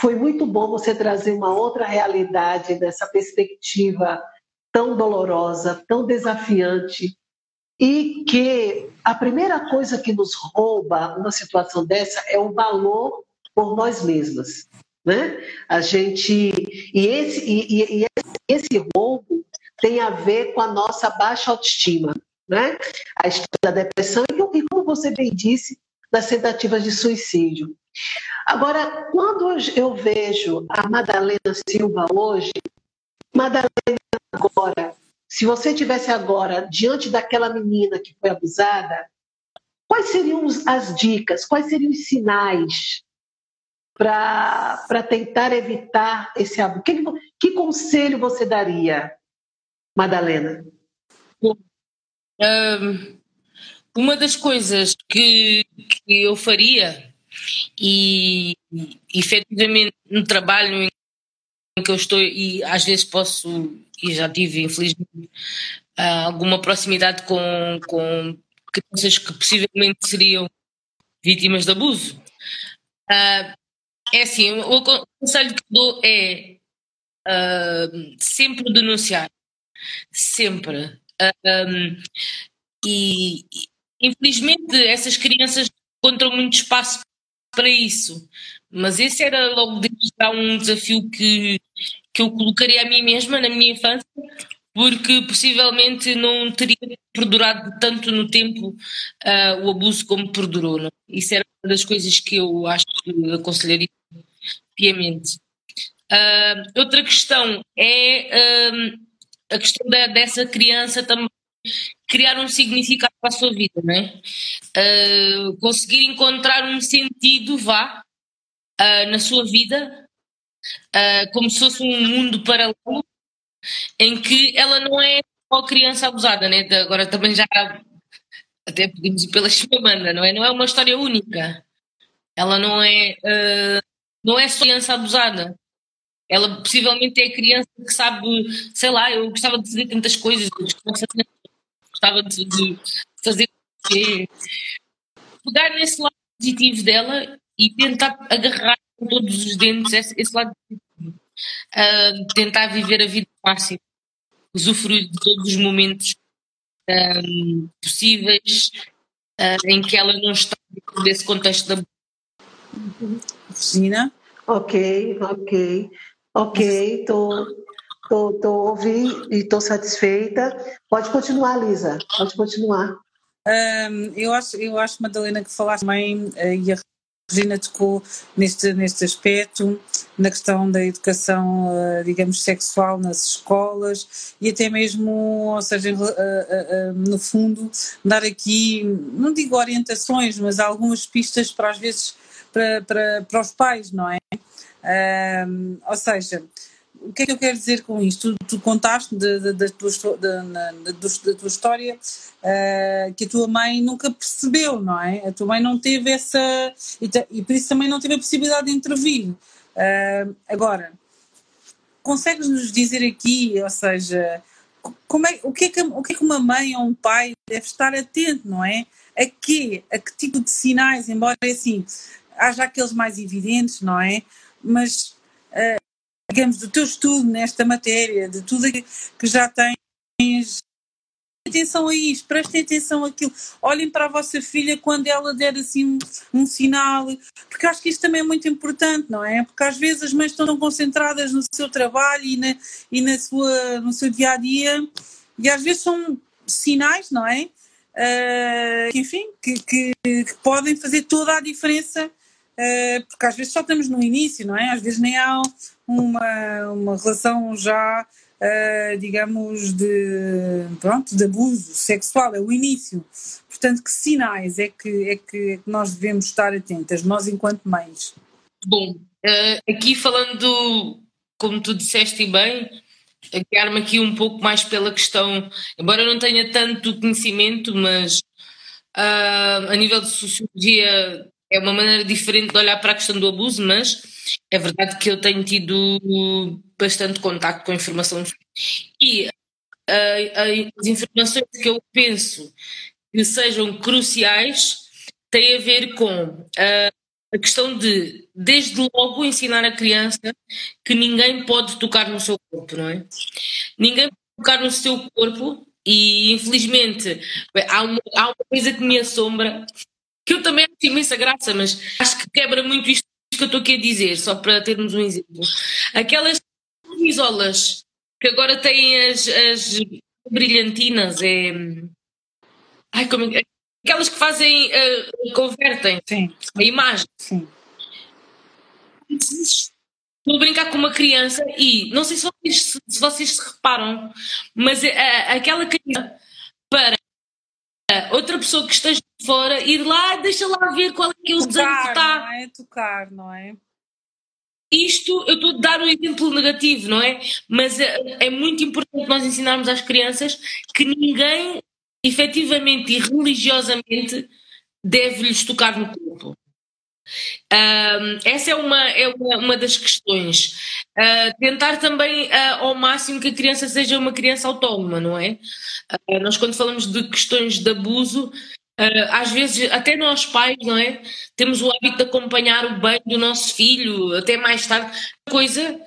Foi muito bom você trazer uma outra realidade dessa perspectiva tão dolorosa, tão desafiante, e que a primeira coisa que nos rouba uma situação dessa é o valor por nós mesmas. Né? A gente e esse e, e, esse roubo tem a ver com a nossa baixa autoestima, né? A história da depressão e como você bem disse, das tentativas de suicídio. Agora, quando eu vejo a Madalena Silva hoje, Madalena agora, se você tivesse agora diante daquela menina que foi abusada, quais seriam as dicas, quais seriam os sinais para tentar evitar esse abuso? Que, que conselho você daria, Madalena? Um, uma das coisas que, que eu faria, e, efetivamente no trabalho em que eu estou, e às vezes posso, e já tive, infelizmente, alguma proximidade com, com crianças que possivelmente seriam vítimas de abuso. Uh, é assim, o conselho que dou é uh, sempre denunciar. Sempre. Uh, um, e, infelizmente essas crianças encontram muito espaço para isso. Mas esse era logo desde já um desafio que, que eu colocaria a mim mesma na minha infância, porque possivelmente não teria perdurado tanto no tempo uh, o abuso como perdurou. Não? Isso era uma das coisas que eu acho que aconselharia piamente. Uh, outra questão é uh, a questão da, dessa criança também criar um significado para a sua vida, não é? Uh, conseguir encontrar um sentido, vá, uh, na sua vida, uh, como se fosse um mundo paralelo, em que ela não é só criança abusada, né? Agora também já até podemos ir pela banda, não é? Não é uma história única. Ela não é, não é só criança abusada. Ela possivelmente é criança que sabe, sei lá, eu gostava de fazer tantas coisas, gostava de, de fazer pegar nesse lado positivo dela e tentar agarrar com todos os dentes esse, esse lado positivo. Uh, tentar viver a vida fácil, usufruir de todos os momentos um, possíveis uh, em que ela não está dentro desse contexto da Regina? Ok, ok, ok, estou Estou ouvindo e estou satisfeita. Pode continuar, Lisa. Pode continuar. Um, eu, acho, eu acho, Madalena, que falaste bem uh, e a Regina tocou neste, neste aspecto, na questão da educação, uh, digamos, sexual nas escolas e até mesmo, ou seja, uh, no fundo, dar aqui, não digo orientações, mas algumas pistas para, às vezes, para, para, para os pais, não é? ou seja, o que é que eu quero dizer com isto? Tu, tu contaste da tua, tua história uh, que a tua mãe nunca percebeu, não é? A tua mãe não teve essa. E, e por isso também não teve a possibilidade de intervir. Uh, agora, consegues-nos dizer aqui, ou seja, como é, o, que é que, o que é que uma mãe ou um pai deve estar atento, não é? A quê? A que tipo de sinais, embora assim haja aqueles mais evidentes, não é? Mas digamos, do teu estudo nesta matéria, de tudo que já tens. Atenção a isto, prestem atenção àquilo. Olhem para a vossa filha quando ela der assim um, um sinal, porque acho que isto também é muito importante, não é? Porque às vezes as mães estão concentradas no seu trabalho e, na, e na sua, no seu dia a dia, e às vezes são sinais, não é? Uh, enfim, que, que, que, podem fazer toda a diferença, uh, porque às vezes só estamos no início, não é? Às vezes nem há uma, uma relação já, uh, digamos, de, pronto, de abuso sexual, é o início. Portanto, que sinais é que, é que, é que nós devemos estar atentas, nós enquanto mães? Bom, uh, aqui falando, como tu disseste bem, guiar-me aqui um pouco mais pela questão, embora eu não tenha tanto conhecimento, mas uh, a nível de sociologia é uma maneira diferente de olhar para a questão do abuso, mas é verdade que eu tenho tido bastante contato com informação e uh, as informações que eu penso que sejam cruciais têm a ver com uh, a questão de, desde logo, ensinar a criança que ninguém pode tocar no seu corpo, não é? Ninguém pode tocar no seu corpo e, infelizmente, há uma, há uma coisa que me assombra, que eu também acho imensa graça, mas acho que quebra muito isto que eu estou aqui a dizer, só para termos um exemplo. Aquelas camisolas que agora têm as, as brilhantinas, é. Ai, como é? Aquelas que fazem, uh, convertem Sim. a imagem. Sim. Estou a brincar com uma criança e não sei se vocês se, vocês se reparam, mas a, aquela criança para outra pessoa que esteja fora ir lá, deixa lá ver qual é que é o desenho que está. Não é? Tocar, não é? Isto, eu estou a dar um exemplo negativo, não é? Mas é, é muito importante nós ensinarmos às crianças que ninguém, efetivamente e religiosamente, deve-lhes tocar no corpo. Essa é uma, é uma, uma das questões. Uh, tentar também uh, ao máximo que a criança seja uma criança autónoma, não é? Uh, nós, quando falamos de questões de abuso, às vezes, até nós pais, não é? Temos o hábito de acompanhar o banho do nosso filho até mais tarde, coisa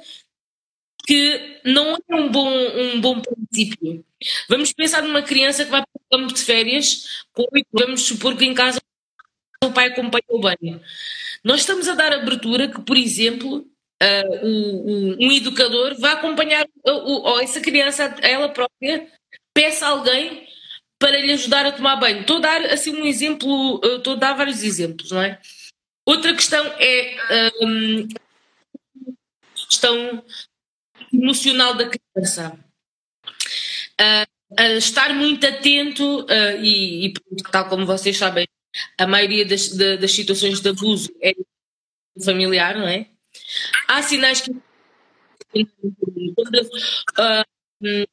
que não é um bom, um bom princípio. Vamos pensar numa criança que vai para o campo de férias, vamos supor que em casa o pai acompanha o banho. Nós estamos a dar abertura que, por exemplo, uh, um, um, educador vai acompanhar ou essa criança, ela própria, peça alguém para lhe ajudar a tomar banho. Estou a dar assim um exemplo, estou a dar vários exemplos, não é? Outra questão é um, questão emocional da criança. Uh, estar muito atento uh, e, e, tal como vocês sabem, a maioria das, de, das situações de abuso é familiar, não é? Há sinais que quando uh,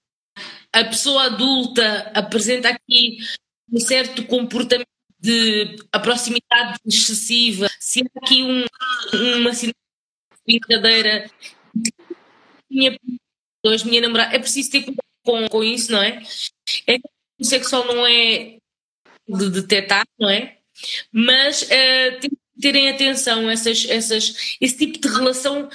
a pessoa adulta apresenta aqui um certo comportamento de proximidade excessiva, se há aqui um, uma brincadeira minha, minha namorada, é preciso ter cuidado com, com isso, não é? É que o sexual não é de detectar, não é? Mas uh, terem atenção essas, essas, esse tipo de relação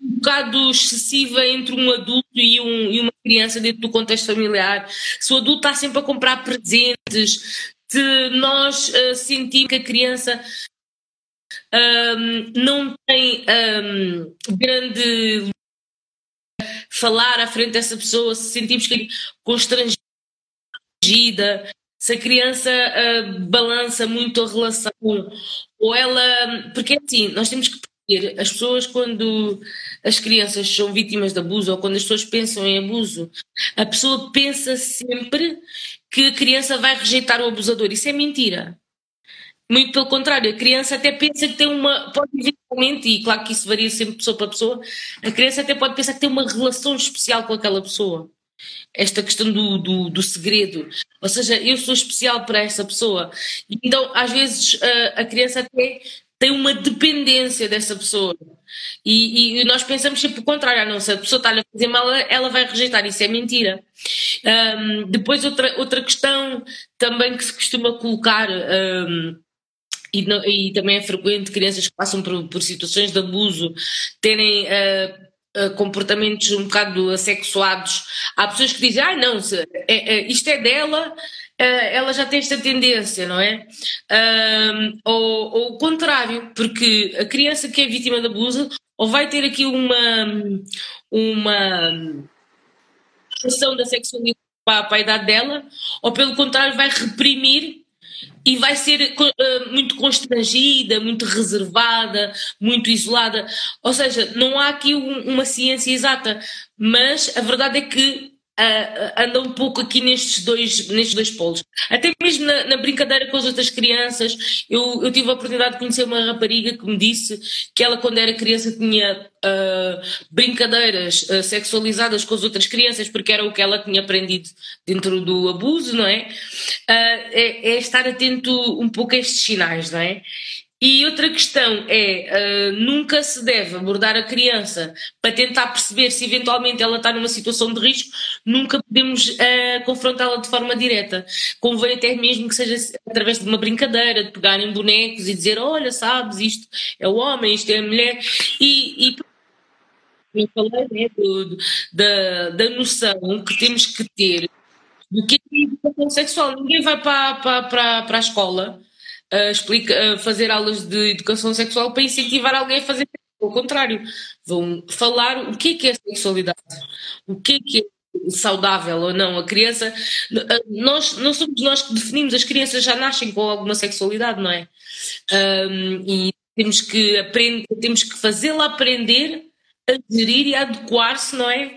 um bocado excessiva entre um adulto e, um, e uma criança dentro do contexto familiar. Se o adulto está sempre a comprar presentes, se nós uh, sentimos que a criança um, ehm, não tem um, ehm, grande falar à frente dessa pessoa, se sentimos que é constrangida, se a criança uh, balança muito a relação, ou ela. Porque é assim, nós temos que perceber, as pessoas, quando as crianças são vítimas de abuso, ou quando as pessoas pensam em abuso, a pessoa pensa sempre que a criança vai rejeitar o abusador. Isso é mentira. Muito pelo contrário, a criança até pensa que tem uma. Pode eventualmente, e claro que isso varia sempre de pessoa para pessoa, a criança até pode pensar que tem uma relação especial com aquela pessoa esta questão do, do, do, segredo. Ou seja, eu sou especial para essa pessoa. Então, às vezes, a, a criança até tem uma dependência dessa pessoa. E, e, nós pensamos sempre o contrário, ah, não, se a pessoa está a fazer mal, ela vai rejeitar, isso é mentira. Um, depois, outra, outra questão também que se costuma colocar, um, e, e, também é frequente crianças que passam por, por situações de abuso terem uh, eh, comportamentos um bocado assexuados. Há pessoas que dizem, ah, não, se, é, é, isto é dela, uh, ela já tem esta tendência, não é? Uh, ou, ou o contrário, porque a criança que é vítima de abuso ou vai ter aqui uma uma da sexualidade para a idade dela, ou pelo contrário vai reprimir e vai ser uh, muito constrangida, muito reservada, muito isolada. Ou seja, não há aqui um, uma ciência exata, mas a verdade é que uh, anda um pouco aqui nestes dois, nestes dois polos. Até mesmo na, na, brincadeira com as outras crianças, eu, eu tive a oportunidade de conhecer uma rapariga que me disse que ela, quando era criança, tinha uh, brincadeiras uh, sexualizadas com as outras crianças, porque era o que ela tinha aprendido dentro do abuso, não é? É, é estar atento um pouco a estes sinais, não é? E outra questão é, uh, nunca se deve abordar a criança para tentar perceber se eventualmente ela está numa situação de risco, nunca podemos uh, confrontá-la de forma direta. Convém até mesmo que seja através de uma brincadeira, de pegarem bonecos e dizer, olha, sabes, isto é o homem, isto é a mulher, e, e eu falei né, do, da, da noção que temos que ter do que é educação sexual. Ninguém vai para, para, para, para a escola uh, explica, uh, fazer aulas de educação sexual para incentivar alguém a fazer ao contrário, vão falar o que é que é sexualidade, o que é que é saudável ou não. A criança, nós não somos nós que definimos, as crianças já nascem com alguma sexualidade, não é? Um, e temos que aprender, temos que fazê-la aprender a gerir e a adequar-se, não é?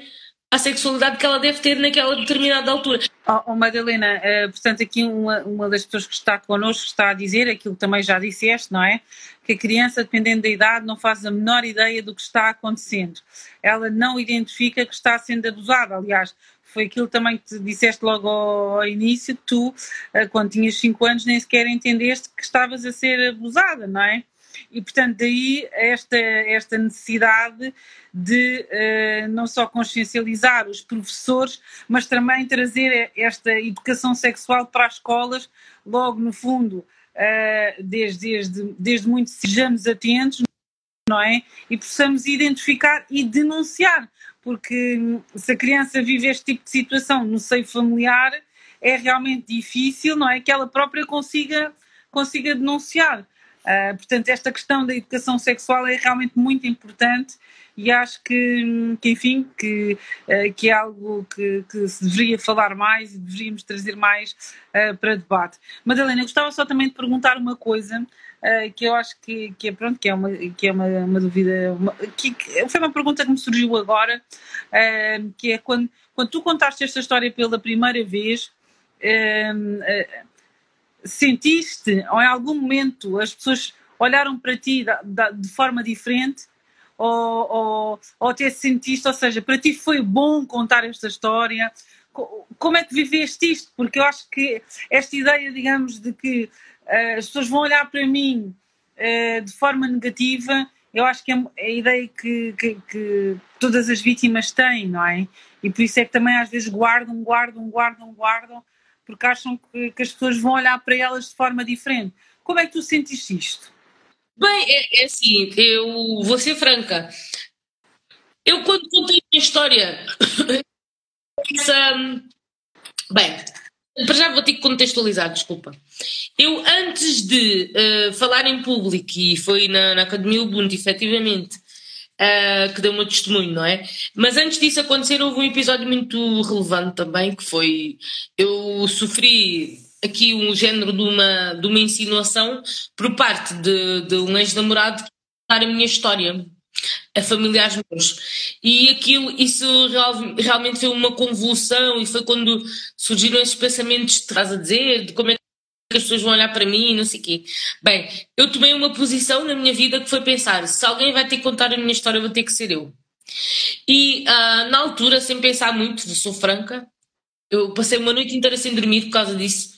À sexualidade que ela deve ter naquela determinada altura. Oh, oh Madalena, uh, portanto, aqui uma, uma das pessoas que está connosco está a dizer aquilo que também já disseste, não é? Que a criança, dependendo da idade, não faz a menor ideia do que está acontecendo. Ela não identifica que está sendo abusada. Aliás, foi aquilo também que te disseste logo ao início, tu, uh, quando tinhas 5 anos, nem sequer entendeste que estavas a ser abusada, não é? E, portanto, daí esta, esta necessidade de uh, não só consciencializar os professores, mas também trazer esta educação sexual para as escolas, logo no fundo, uh, desde, desde, desde muito sejamos atentos, não é? E possamos identificar e denunciar, porque hum, se a criança vive este tipo de situação no seio familiar, é realmente difícil, não é? Que ela própria consiga, consiga denunciar. Uh, portanto, esta questão da educação sexual é realmente muito importante e acho que, que enfim, que, uh, que é algo que, que, se deveria falar mais e deveríamos trazer mais uh, para debate. Madalena, eu gostava só também de perguntar uma coisa que eu acho que, que, é, pronto, que é uma, que é uma, uma dúvida, uma, que, que, foi uma pergunta que me surgiu agora, que é quando, quando tu contaste esta história pela primeira vez, sentiste ou em algum momento as pessoas olharam para ti de forma diferente ou, ou, ou até sentiste, ou seja, para ti foi bom contar esta história? Como é que viveste isto? Porque eu acho que esta ideia, digamos, de que uh, as pessoas vão olhar para mim uh, de forma negativa, eu acho que é, é a ideia que, que, que, todas as vítimas têm, não é? E por isso é que também às vezes guardam, guardam, guardam, guardam, porque acham que, que as pessoas vão olhar para elas de forma diferente. Como é que tu sentiste isto? Bem, é, é assim, eu vou ser franca. Eu quando contei a minha história, essa, bem, para já vou ter que contextualizar, desculpa. Eu, antes de uh, falar em público, e foi na, na Academia Ubuntu, efetivamente, uh, que deu meu testemunho, não é? Mas antes disso acontecer, houve um episódio muito relevante também, que foi. Eu sofri aqui um género de uma, de uma insinuação por parte de, de um ex-namorado contar a minha história a familiares meus. E aquilo, isso real, realmente foi uma convulsão e foi quando surgiram esses pensamentos que estás a dizer, de como é que as pessoas vão olhar para mim e não sei o quê. Bem, eu tomei uma posição na minha vida que foi pensar: se alguém vai ter que contar a minha história, vou ter que ser eu. E uh, na altura, sem pensar muito, sou franca, eu passei uma noite inteira sem dormir por causa disso.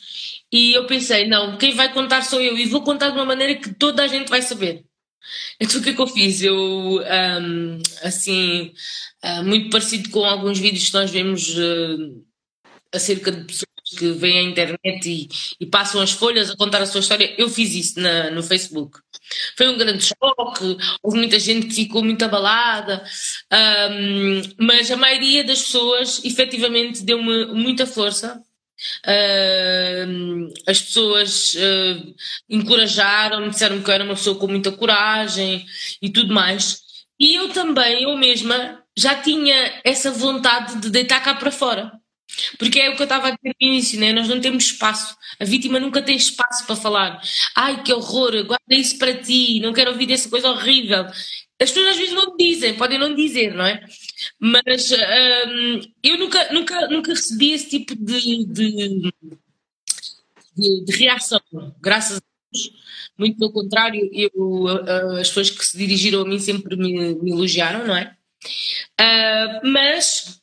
E eu pensei: não, quem vai contar sou eu, e vou contar de uma maneira que toda a gente vai saber. Então o que é que eu fiz? Eu, um, assim, uh, muito parecido com alguns vídeos que nós vemos uh, acerca de pessoas que vêm à internet e, e, passam as folhas a contar a sua história. Eu fiz isso na, no Facebook. Foi um grande choque, houve muita gente que ficou muito abalada, um, mas a maioria das pessoas efetivamente deu-me muita força. Uh, as pessoas uh, encorajaram-me, disseram que eu era uma pessoa com muita coragem e tudo mais. E eu também, eu mesma, já tinha essa vontade de deitar cá para fora. Porque é o que eu estava a dizer no início, né? nós não temos espaço. A vítima nunca tem espaço para falar. Ai, que horror, guarda isso para ti, não quero ouvir essa coisa horrível. As pessoas às vezes não dizem, podem não dizer, não é? Mas um, eu nunca, nunca, nunca recebi esse tipo de, de, de, de reação, graças a Deus. Muito pelo contrário, eu, as pessoas que se dirigiram a mim sempre me, me elogiaram, não é? Uh, mas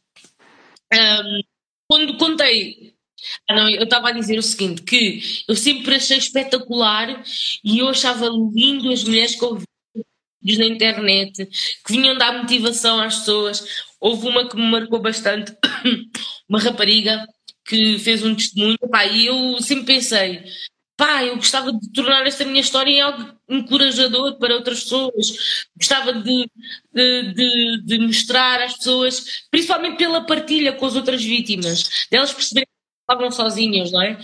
um, quando contei. Ah, não, eu estava a dizer o seguinte: que eu sempre achei espetacular e eu achava lindo as mulheres que eu na internet que vinham dar motivação às pessoas. Houve uma que me marcou bastante, uma rapariga que fez um testemunho, pá, e eu sempre pensei, pá, eu gostava de tornar esta minha história em algo encorajador para outras pessoas, gostava de, de, de, de mostrar às pessoas, principalmente pela partilha com as outras vítimas, delas perceberem que estavam sozinhas, não é?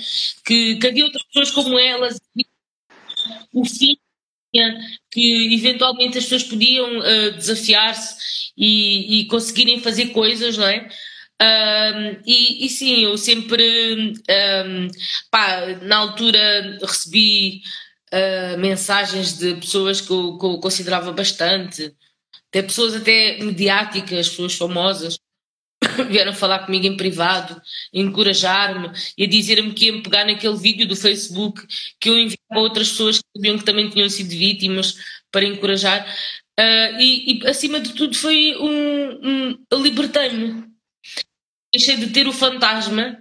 Que, que havia outras pessoas como elas, o fim que eventualmente as pessoas podiam uh, desafiar-se e, e, conseguirem fazer coisas, não é? Um, e, e, sim, eu sempre, um, pá, na altura recebi uh, mensagens de pessoas que eu, que eu, considerava bastante, até pessoas até mediáticas, pessoas famosas, vieram falar comigo em privado, encorajar-me e a dizer-me que iam pegar naquele vídeo do Facebook que eu enviava a outras pessoas que sabiam que também tinham sido vítimas para encorajar. Uh, e, e, acima de tudo foi um, um libertei-me. Deixei de ter o fantasma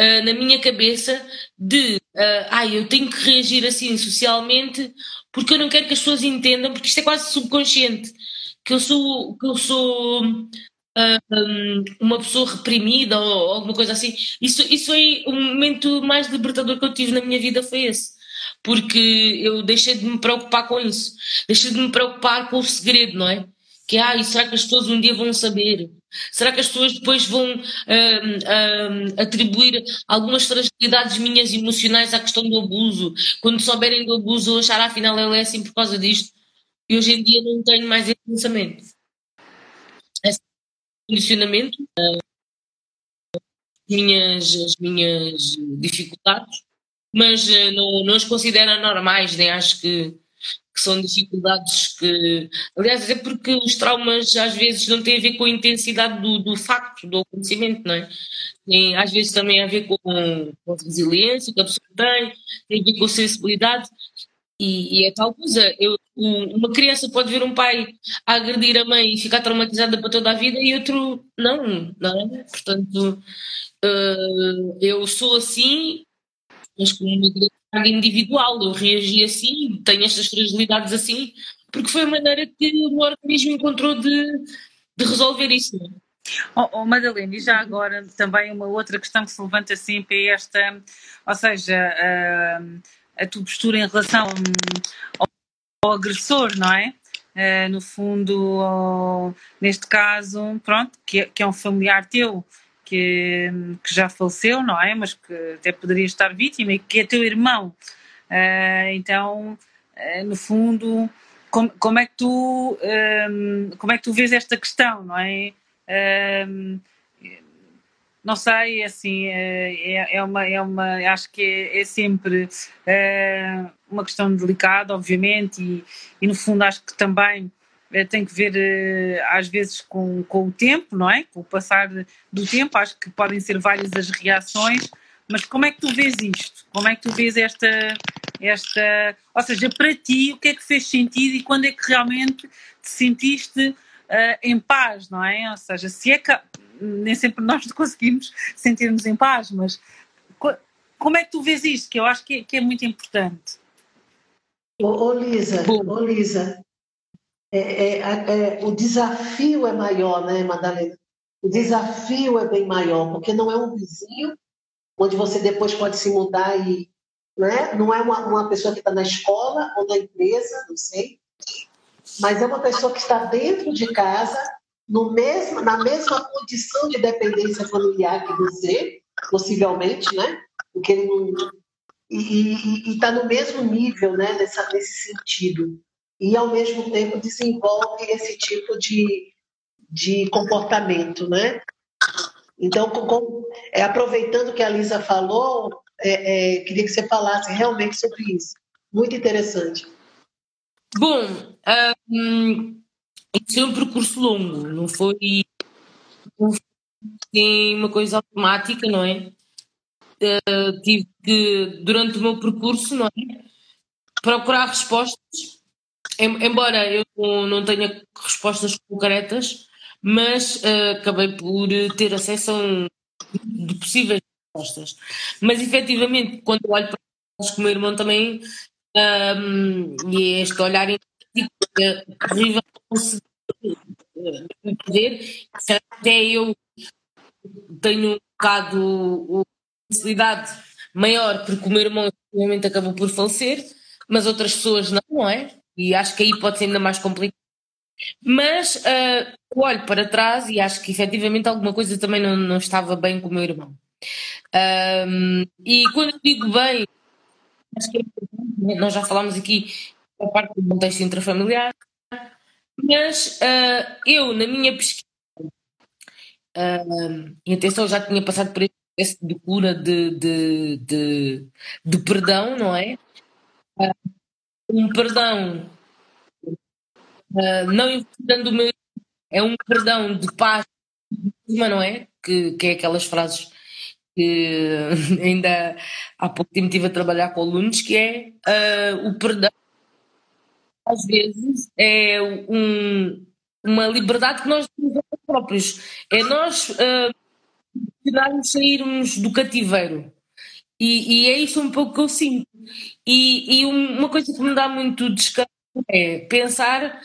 uh, na minha cabeça de uh, ai, eu tenho que reagir assim socialmente porque eu não quero que as pessoas entendam, porque isto é quase subconsciente, que eu sou, que eu sou uh, uma pessoa reprimida ou, alguma coisa assim. Isso, isso foi o momento mais libertador que eu tive na minha vida foi esse. Porque eu deixei de me preocupar com isso. Deixei de me preocupar com o segredo, não é? Que, ah, será que as pessoas um dia vão saber? Será que as pessoas depois vão uh, uh, atribuir algumas fragilidades minhas emocionais à questão do abuso? Quando souberem do abuso, achar afinal ela é assim por causa disto? E hoje em dia não tenho mais esse pensamento. Esse condicionamento, uh, minhas, as minhas dificuldades, mas uh, não, não as considero normais, nem acho que que são dificuldades que. Aliás, é porque os traumas às vezes não têm a ver com a intensidade do, do facto, do acontecimento, não é? Tem, às vezes também a ver com, com a resiliência que a pessoa tem, tem a ver com a sensibilidade. E, e é tal coisa. Eu, uma criança pode ver um pai agredir a mãe e ficar traumatizada para toda a vida e outro não, não é? Portanto, uh, eu sou assim, mas como uma individual, eu reagi assim, tenho estas fragilidades assim, porque foi a maneira que o organismo encontrou de, de resolver isso. Oh, oh, Madalena, e já agora também uma outra questão que se levanta sempre é esta, ou seja, a, a tua postura em relação ao, ao agressor, não é? Uh, no fundo, neste caso, pronto, que, é, que é um familiar teu, que, que já faleceu, não é? Mas que até poderia estar vítima e que é teu irmão. Uh, então, uh, no fundo, como, como, é que tu um, como é que tu vês esta questão, não é? Um, não sei, assim, é, é, uma, é uma, acho que é, é sempre uh, uma questão delicada, obviamente, e, e no fundo acho que também tem que ver eh, às vezes com, com o tempo, não é? Com o passar do tempo, acho que podem ser várias as reações, mas como é que tu vês isto? Como é que tu vês esta, esta, ou seja, para ti, o que é que fez sentido e quando é que realmente te sentiste uh, em paz, não é? Ou seja, se é que nem sempre nós conseguimos sentir-nos em paz, mas como é que tu vês isto? Que eu acho que é, que é muito importante. Ô, ô Lisa, ô Lisa, é, é, é, o desafio é maior, né, Madalena? O desafio é bem maior, porque não é um vizinho onde você depois pode se mudar e. Né? Não é uma, uma pessoa que está na escola ou na empresa, não sei, mas é uma pessoa que está dentro de casa, no mesmo, na mesma condição de dependência familiar que você, possivelmente, né? Porque ele não. E está no mesmo nível, né, nessa, nesse sentido e, ao mesmo tempo, desenvolve esse tipo de, de comportamento, né? Então, com, é, aproveitando que a Lisa falou, é, é, queria que você falasse realmente sobre isso. Muito interessante. Bom, um, isso foi um percurso longo, não foi, não foi uma coisa automática, não é? Uh, tive que, durante o meu percurso, não é? Procurar respostas Embora eu não tenha respostas concretas, mas uh, acabei por ter acesso a um de possíveis respostas. Mas efetivamente, quando olho para eles com o meu irmão também, um, e é este olhar é horrível de poder, até eu tenho um bocado sensibilidade maior, porque o meu irmão efetivamente acabou por falecer, mas outras pessoas não, não é? E acho que aí pode ser ainda mais complicado. Mas uh, olho para trás e acho que efetivamente alguma coisa também não, não estava bem com o meu irmão. Um, e quando eu digo bem, acho que é nós já falámos aqui da parte do contexto intrafamiliar, mas uh, eu, na minha pesquisa, uh, e atenção, já tinha passado por esse de cura de, de, de, de perdão, não é? Um perdão uh, não investigando o meu é um perdão de paz não é? Que, que é aquelas frases que ainda há pouco tempo estive a trabalhar com alunos, que é uh, o perdão às vezes é um, uma liberdade que nós temos próprios. É nós uh, sairmos do cativeiro. E, e, é isso um pouco que eu sinto. E, e uma coisa que me dá muito descanso é pensar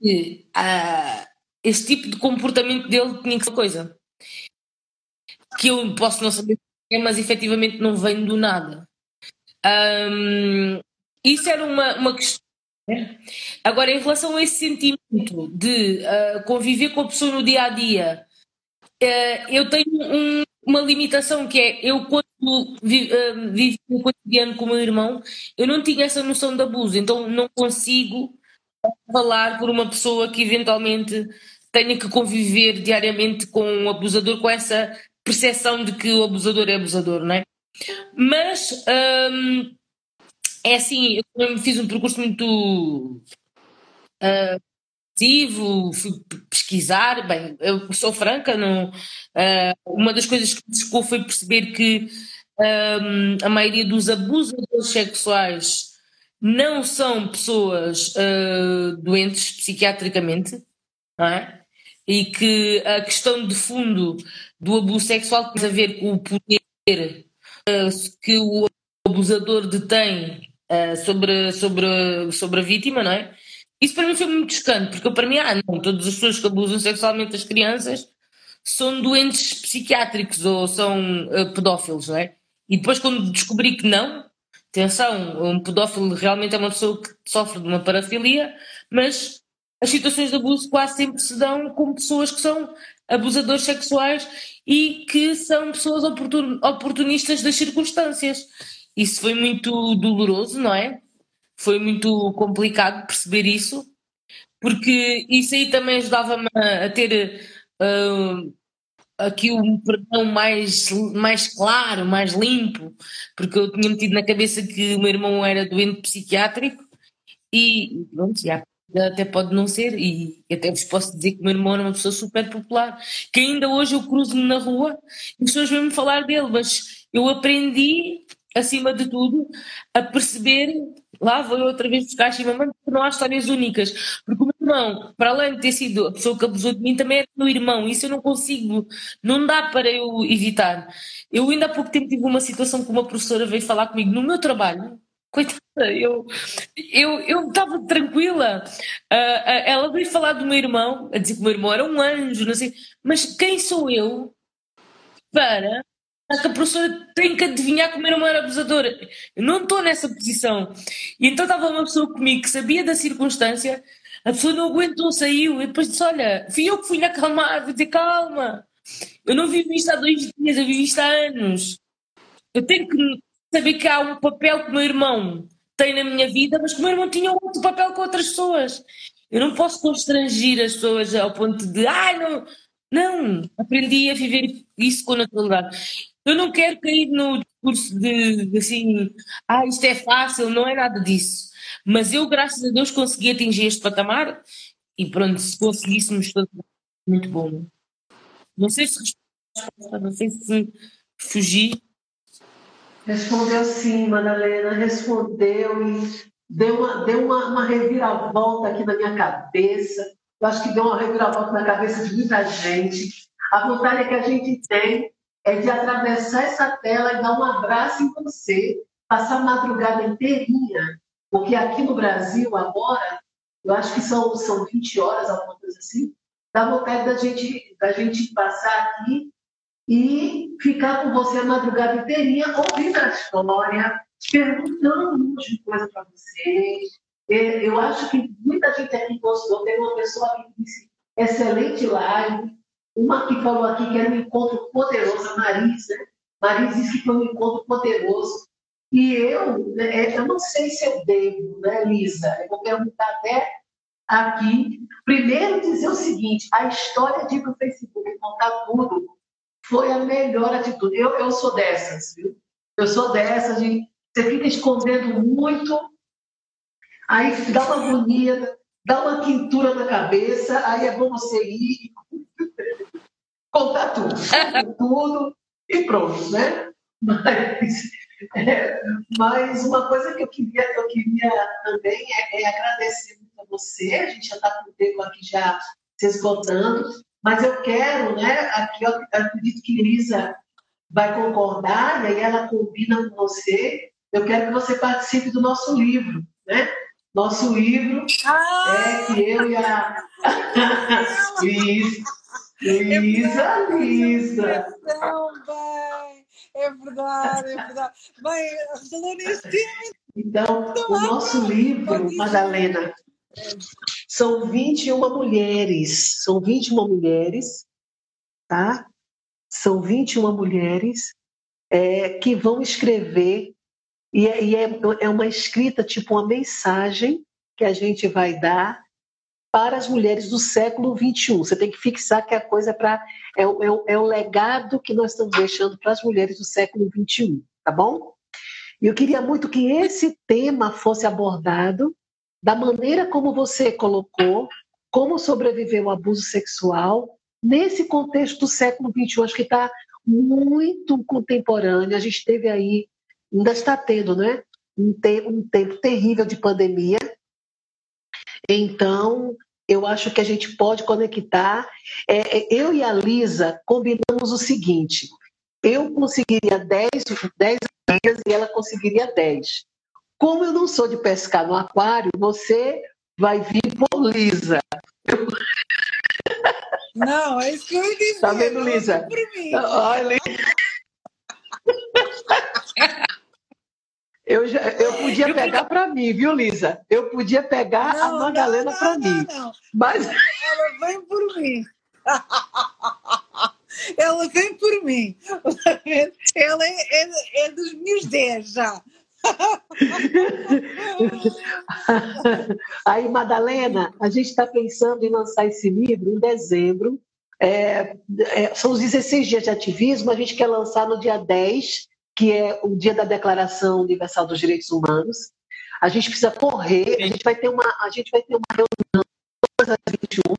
que uh, esse tipo de comportamento dele tinha que ser coisa que eu posso não saber, mas efetivamente não vem do nada. Um, isso era uma, uma questão Agora, em relação a esse sentimento de uh, conviver com a pessoa no dia a dia, uh, eu tenho um, uma limitação que é eu, quando vi, uh, vivi o cotidiano com o meu irmão, eu não tinha essa noção de abuso, então não consigo falar por uma pessoa que eventualmente tenha que conviver diariamente com um abusador, com essa percepção de que o abusador é abusador, não é? Mas. Um, é assim, eu fiz um percurso muito uh, fui pesquisar, bem, eu sou franca, não, uh, uma das coisas que me chocou foi perceber que um, a maioria dos abusadores sexuais não são pessoas uh, doentes psiquiatricamente, não é? E que a questão de fundo do abuso sexual tem a ver com o poder uh, que o abusador detém uh, sobre, sobre, sobre a vítima, não é? Isso para mim foi muito chocante, porque para mim, ah, não, todas as pessoas que abusam sexualmente das crianças são doentes psiquiátricos ou são pedófilos, não é? E depois, quando descobri que não, atenção, um pedófilo realmente é uma pessoa que sofre de uma parafilia, mas as situações de abuso quase sempre se dão com pessoas que são abusadores sexuais e que são pessoas oportunistas das circunstâncias. Isso foi muito doloroso, não é? Foi muito complicado perceber isso, porque isso aí também ajudava-me a ter uh, aqui um perdão mais, mais claro, mais limpo, porque eu tinha metido na cabeça que o meu irmão era doente psiquiátrico e pronto, já até pode não ser, e até vos posso dizer que o meu irmão era uma pessoa super popular, que ainda hoje eu cruzo-me na rua e as pessoas vêm-me falar dele, mas eu aprendi acima de tudo, a perceber, lá vou eu outra vez buscar Chimamanda, que não há histórias únicas, porque o meu irmão, para além de ter sido a pessoa que abusou de mim, também é meu irmão, isso eu não consigo, não dá para eu evitar. Eu ainda há pouco tempo tive uma situação que uma professora veio falar comigo no meu trabalho, Coitada, eu eu eu estava tranquila. Uh, uh, ela veio falar do meu irmão, a dizer que o meu irmão era um anjo, não sei. Mas quem sou eu para que a professora tem que adivinhar como era uma abusadora. Eu não estou nessa posição. E então estava uma pessoa comigo que sabia da circunstância, a pessoa não aguentou, saiu, e depois disse: Olha, fui eu que fui lhe acalmar, vou dizer calma. Eu não vivo isto há dois dias, eu vivo isto há anos. Eu tenho que saber que há um papel que o meu irmão tem na minha vida, mas que o meu irmão tinha outro papel com outras pessoas. Eu não posso constrangir as pessoas ao ponto de, ai, não. Não, aprendi a viver isso com naturalidade. Eu não quero cair no discurso de, de assim, ah, isto é fácil, não é nada disso. Mas eu, graças a Deus, consegui atingir este patamar e pronto, se conseguíssemos, muito bom. Não sei se não sei se fugi. Respondeu sim, Madalena, respondeu e deu uma, deu uma, uma reviravolta aqui na minha cabeça. Eu acho que deu uma reviravolta na cabeça de muita gente. A vontade que a gente tem é de atravessar essa tela e dar um abraço em você, passar a madrugada inteirinha, porque aqui no Brasil, agora, eu acho que são, são 20 horas, alguma coisa assim, dá vontade da gente, da gente passar aqui e ficar com você a madrugada inteirinha, ouvindo a história, perguntando um monte de coisa para vocês. Eu acho que muita gente aqui gostou. Tem uma pessoa que disse excelente live. Uma que falou aqui que era um encontro poderoso, a Maris, né? Maris disse que foi um encontro poderoso. E eu, né, eu não sei se eu devo, né, Lisa? Eu vou perguntar até aqui. Primeiro, dizer o seguinte: a história de o Facebook contar tudo foi a melhor atitude. Eu, eu sou dessas, viu? Eu sou dessas de você fica escondendo muito, aí dá uma agonia, dá uma quintura na cabeça, aí é bom você ir contar tudo, contar tudo e pronto, né? Mas, é, mas uma coisa que eu queria, eu queria também é, é agradecer muito a você, a gente já está com o tempo aqui já se esgotando, mas eu quero, né, aqui eu acredito que Elisa vai concordar, e aí ela combina com você, eu quero que você participe do nosso livro, né? Nosso livro ah! é que eu e a Lisa, Lisa, Lisa. É verdade, é verdade. Bem, falou nesse tema. Então, o nosso livro, Madalena, são 21 mulheres, são 21 mulheres, tá? São 21 mulheres é, que vão escrever, e, é, e é, é uma escrita, tipo uma mensagem que a gente vai dar para as mulheres do século XXI. Você tem que fixar que a coisa é para é, é, é, o legado que nós estamos deixando para as mulheres do século XXI, tá bom? E eu queria muito que esse tema fosse abordado da maneira como você colocou, como sobreviver ao abuso sexual nesse contexto do século XXI. Acho que está muito contemporâneo. A gente teve aí, ainda está tendo, né? Um tempo, um tempo terrível de pandemia, então, eu acho que a gente pode conectar. É, é eu e a Lisa combinamos o seguinte: eu conseguiria 10, 10 dias e ela conseguiria 10. Como eu não sou de pescar no aquário, você vai vir por Lisa. Não, é isso que eu disse. Tá vendo, Lisa? Olha. Eu, já, eu podia pegar para mim, viu, Lisa? Eu podia pegar não, a Madalena para mim. Não, Mas... Ela vem por mim. Ela vem por mim. Ela é, é, é dos meus 10 já. Aí, Madalena, a gente está pensando em lançar esse livro em dezembro. É, é, são os 16 dias de ativismo, a gente quer lançar no dia 10 que é o dia da Declaração Universal dos Direitos Humanos. A gente precisa correr, a gente vai ter uma, a gente vai ter uma reunião todas as 21,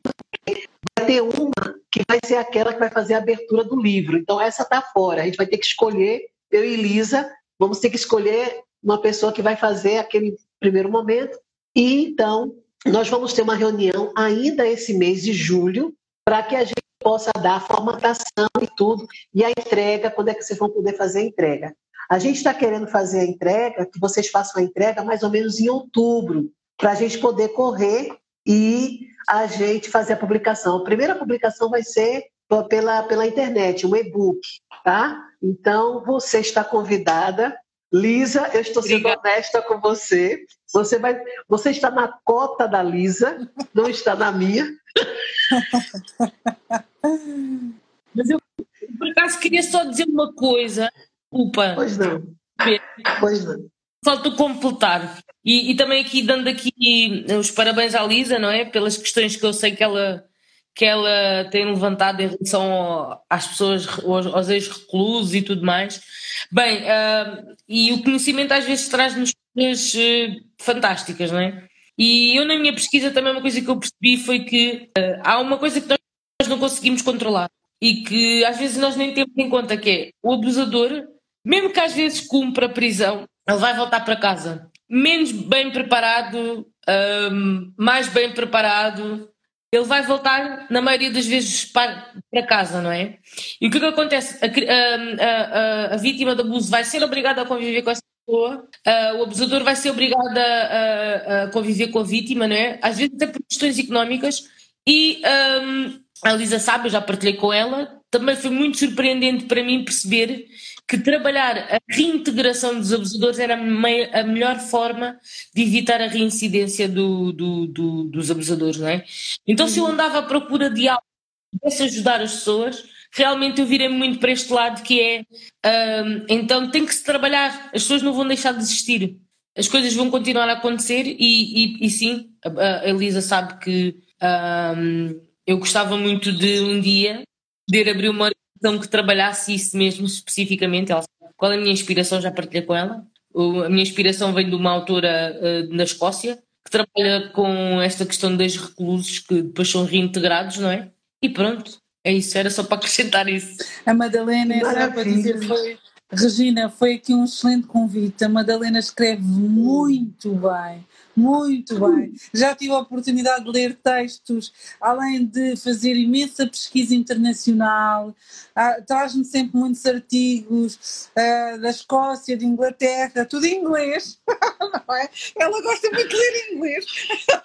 vai ter uma que vai ser aquela que vai fazer a abertura do livro. Então essa está fora. A gente vai ter que escolher, eu e Lisa, vamos ter que escolher uma pessoa que vai fazer aquele primeiro momento. E então nós vamos ter uma reunião ainda esse mês de julho para que a gente possa dar a formatação e tudo, e a entrega, quando é que vocês vão poder fazer a entrega. A gente está querendo fazer a entrega, que vocês façam a entrega mais ou menos em outubro, para a gente poder correr e a gente fazer a publicação. A primeira publicação vai ser pela, pela internet, um e-book, tá? Então, você está convidada. Lisa, eu estou sendo Obrigada. honesta com você. Você, vai, você está na cota da Lisa, não está na minha. Mas eu, por acaso, queria só dizer uma coisa. Desculpa. Pois não. Pois não. Falta completar. E, e, também aqui, dando aqui os parabéns à Lisa, não é? Pelas questões que eu sei que ela, que ela tem levantado em relação às pessoas, aos, aos ex-reclusos e tudo mais. Bem, uh, e o conhecimento às vezes traz-nos coisas uh, fantásticas, não é? E eu, na minha pesquisa, também uma coisa que eu percebi foi que uh, há uma coisa que nós não conseguimos controlar e que às vezes nós nem temos em conta que é o abusador, mesmo que às vezes cumpra a prisão, ele vai voltar para casa menos bem preparado, um, mais bem preparado, ele vai voltar, na maioria das vezes, para, para casa, não é? E o que, é que acontece? A, a, a, a, vítima de abuso vai ser obrigada a conviver com essa pessoa, uh, o abusador vai ser obrigado a, a, conviver com a vítima, não é? Às vezes até por questões económicas. E um, a Lisa sabe, eu já partilhei com ela, também foi muito surpreendente para mim perceber que trabalhar a reintegração dos abusadores era a melhor forma de evitar a reincidência do, do, do, dos abusadores, não é? Então, se eu uhum. andava à procura de algo que pudesse ajudar as pessoas, realmente eu virei muito para este lado que é um, então tem que se trabalhar, as pessoas não vão deixar de existir, as coisas vão continuar a acontecer e, e, e sim, a, Elisa sabe que um, eu gostava muito de um dia poder abrir uma organização que trabalhasse isso mesmo especificamente. Ela qual é a minha inspiração, já partilhei com ela. a minha inspiração vem de uma autora uh, na Escócia, que trabalha com esta questão dos reclusos que depois são reintegrados, não é? E pronto, é isso, era só para acrescentar isso. A Madalena, era para dizer, foi, Regina, foi aqui um excelente convite. A Madalena escreve muito bem, muito bem. Já tive a oportunidade de ler textos, além de fazer imensa pesquisa internacional, ah, traz-me sempre muitos artigos ah, da Escócia, de Inglaterra, tudo em inglês. Não é? Ela gosta muito de ler inglês.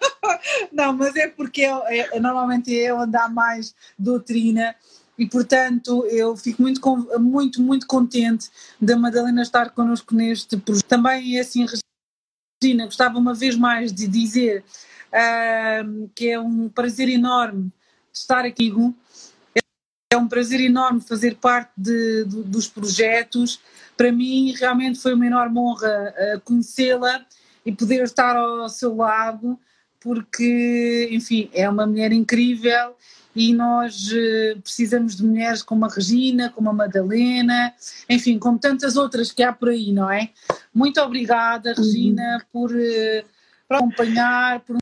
Não, mas é porque é, é, normalmente é onde há mais doutrina e portanto eu fico muito, muito, muito contente da Madalena estar connosco neste projeto. Também assim, Regina, gostava uma vez mais de dizer uh, que é um prazer enorme estar aqui. É um prazer enorme fazer parte de, de, dos projetos. Para mim, realmente foi uma enorme honra uh, conhecê-la e poder estar ao seu lado, porque, enfim, é uma mulher incrível e nós eh, precisamos de mulheres como a Regina, como a Madalena, enfim, como tantas outras que há por aí, não é? Muito obrigada, Regina, por, eh, por acompanhar, por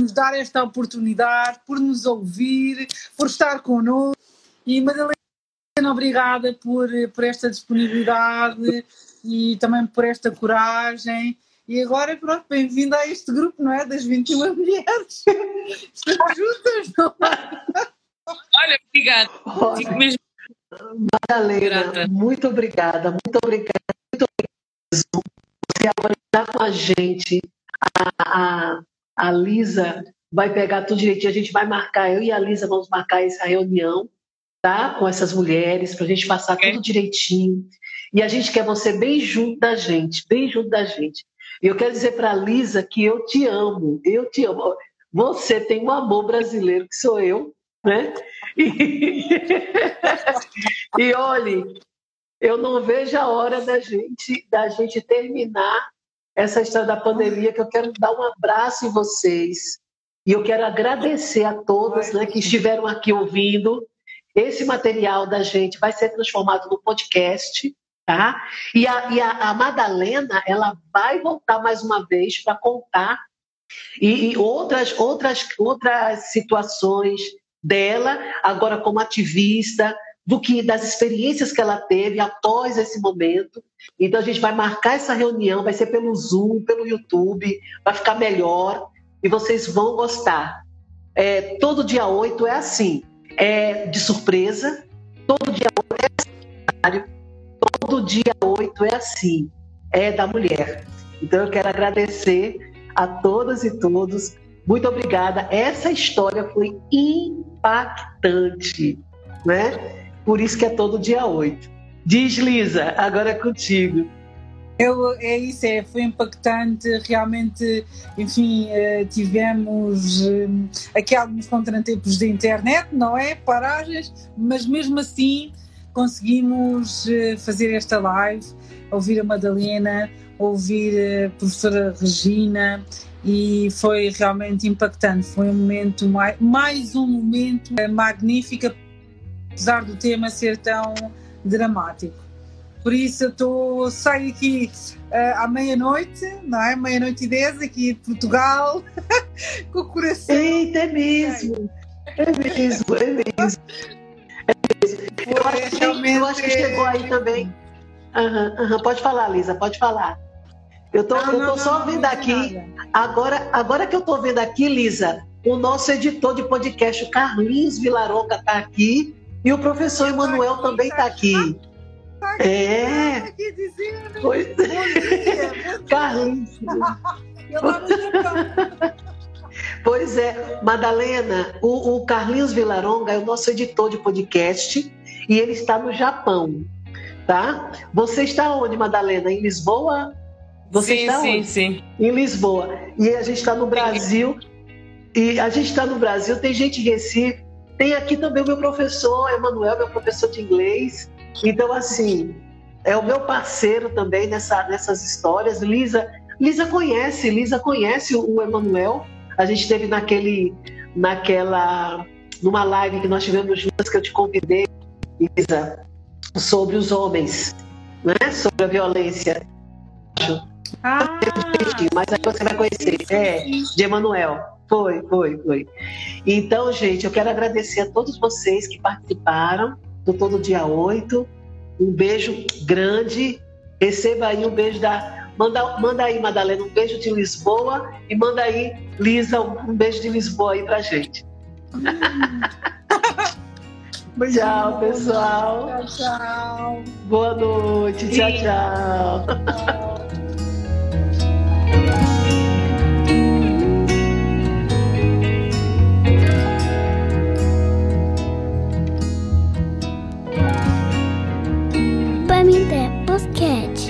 nos dar esta oportunidade, por nos ouvir, por estar connosco. E Madalena, obrigada por, por esta disponibilidade e também por esta coragem e agora, pronto, bem-vindo a este grupo, não é? Das 21 mulheres. Estamos juntas, não é? Olha, obrigada. Fico mesmo. Madalena, muito obrigada, muito obrigada, muito obrigada. Você agora está com a gente. A, a, a Lisa vai pegar tudo direitinho. A gente vai marcar, eu e a Lisa vamos marcar essa reunião, tá? Com essas mulheres, para a gente passar é. tudo direitinho. E a gente quer você bem junto da gente, bem junto da gente. E eu quero dizer para a Lisa que eu te amo, eu te amo. Você tem um amor brasileiro que sou eu, né? E, e olhe, eu não vejo a hora da gente, da gente terminar essa história da pandemia, que eu quero dar um abraço em vocês. E eu quero agradecer a todas né, que estiveram aqui ouvindo. Esse material da gente vai ser transformado no podcast. Tá? E, a, e a, a Madalena, ela vai voltar mais uma vez para contar e, e, outras, outras, outras situações dela, agora como ativista, do que das experiências que ela teve após esse momento. Então a gente vai marcar essa reunião, vai ser pelo Zoom, pelo YouTube, vai ficar melhor e vocês vão gostar. É, todo dia 8 é assim, é de surpresa, todo dia 8 é assim, todo dia 8 é assim, é da mulher. Então eu quero agradecer a todas e todos. Muito obrigada. Essa história foi impactante, né? Por isso que é todo dia 8. Diz, Lisa, agora é contigo. Eu, é isso, é, foi impactante, realmente, enfim, eh, tivemos eh, aqui alguns contratempos de internet, não é? Paragens, mas mesmo assim conseguimos eh, fazer esta live, ouvir a Madalena, ouvir a professora Regina e foi realmente impactante. Foi um momento, mais, mais um momento eh, magnífico, apesar do tema ser tão dramático. Por isso eu estou, saio aqui uh, à meia-noite, não é? Meia-noite e dez aqui de Portugal, com o coração. Eita, é mesmo! É mesmo, é mesmo. Eu acho, que, eu acho que chegou aí também. Uhum, uhum. Pode falar, Lisa, pode falar. Eu tô, não, eu tô não, só não, vendo aqui. Agora, agora que eu tô vendo aqui, Lisa, o nosso editor de podcast, o Carlinhos Vilaronga, está aqui. E o professor Emanuel também está aqui. Tá aqui. É. Aqui dizendo. Pois... Bom dia. Carlinhos. eu Pois é, Madalena, o, o Carlinhos Vilaronga é o nosso editor de podcast e ele está no Japão, tá? Você está onde, Madalena? Em Lisboa? Você sim, está sim, onde? sim. Em Lisboa. E a gente está no Brasil. E a gente está no Brasil, tem gente em Recife, tem aqui também o meu professor, Emanuel, meu professor de inglês. Então, assim, é o meu parceiro também nessa, nessas histórias. Lisa, Lisa conhece, Lisa conhece o Emanuel. A gente teve naquele, naquela, numa live que nós tivemos juntas que eu te convidei, Isa, sobre os homens, né? Sobre a violência. Ah. Mas aí você vai conhecer. É, de Emanuel. Foi, foi, foi. Então, gente, eu quero agradecer a todos vocês que participaram do Todo Dia 8. Um beijo grande. Receba aí um beijo da. Manda, manda aí, Madalena, um beijo de Lisboa. E manda aí, Lisa, um beijo de Lisboa aí pra gente. tchau, pessoal. Tchau, tchau. Boa noite. Tchau, tchau. Pamité Podcast.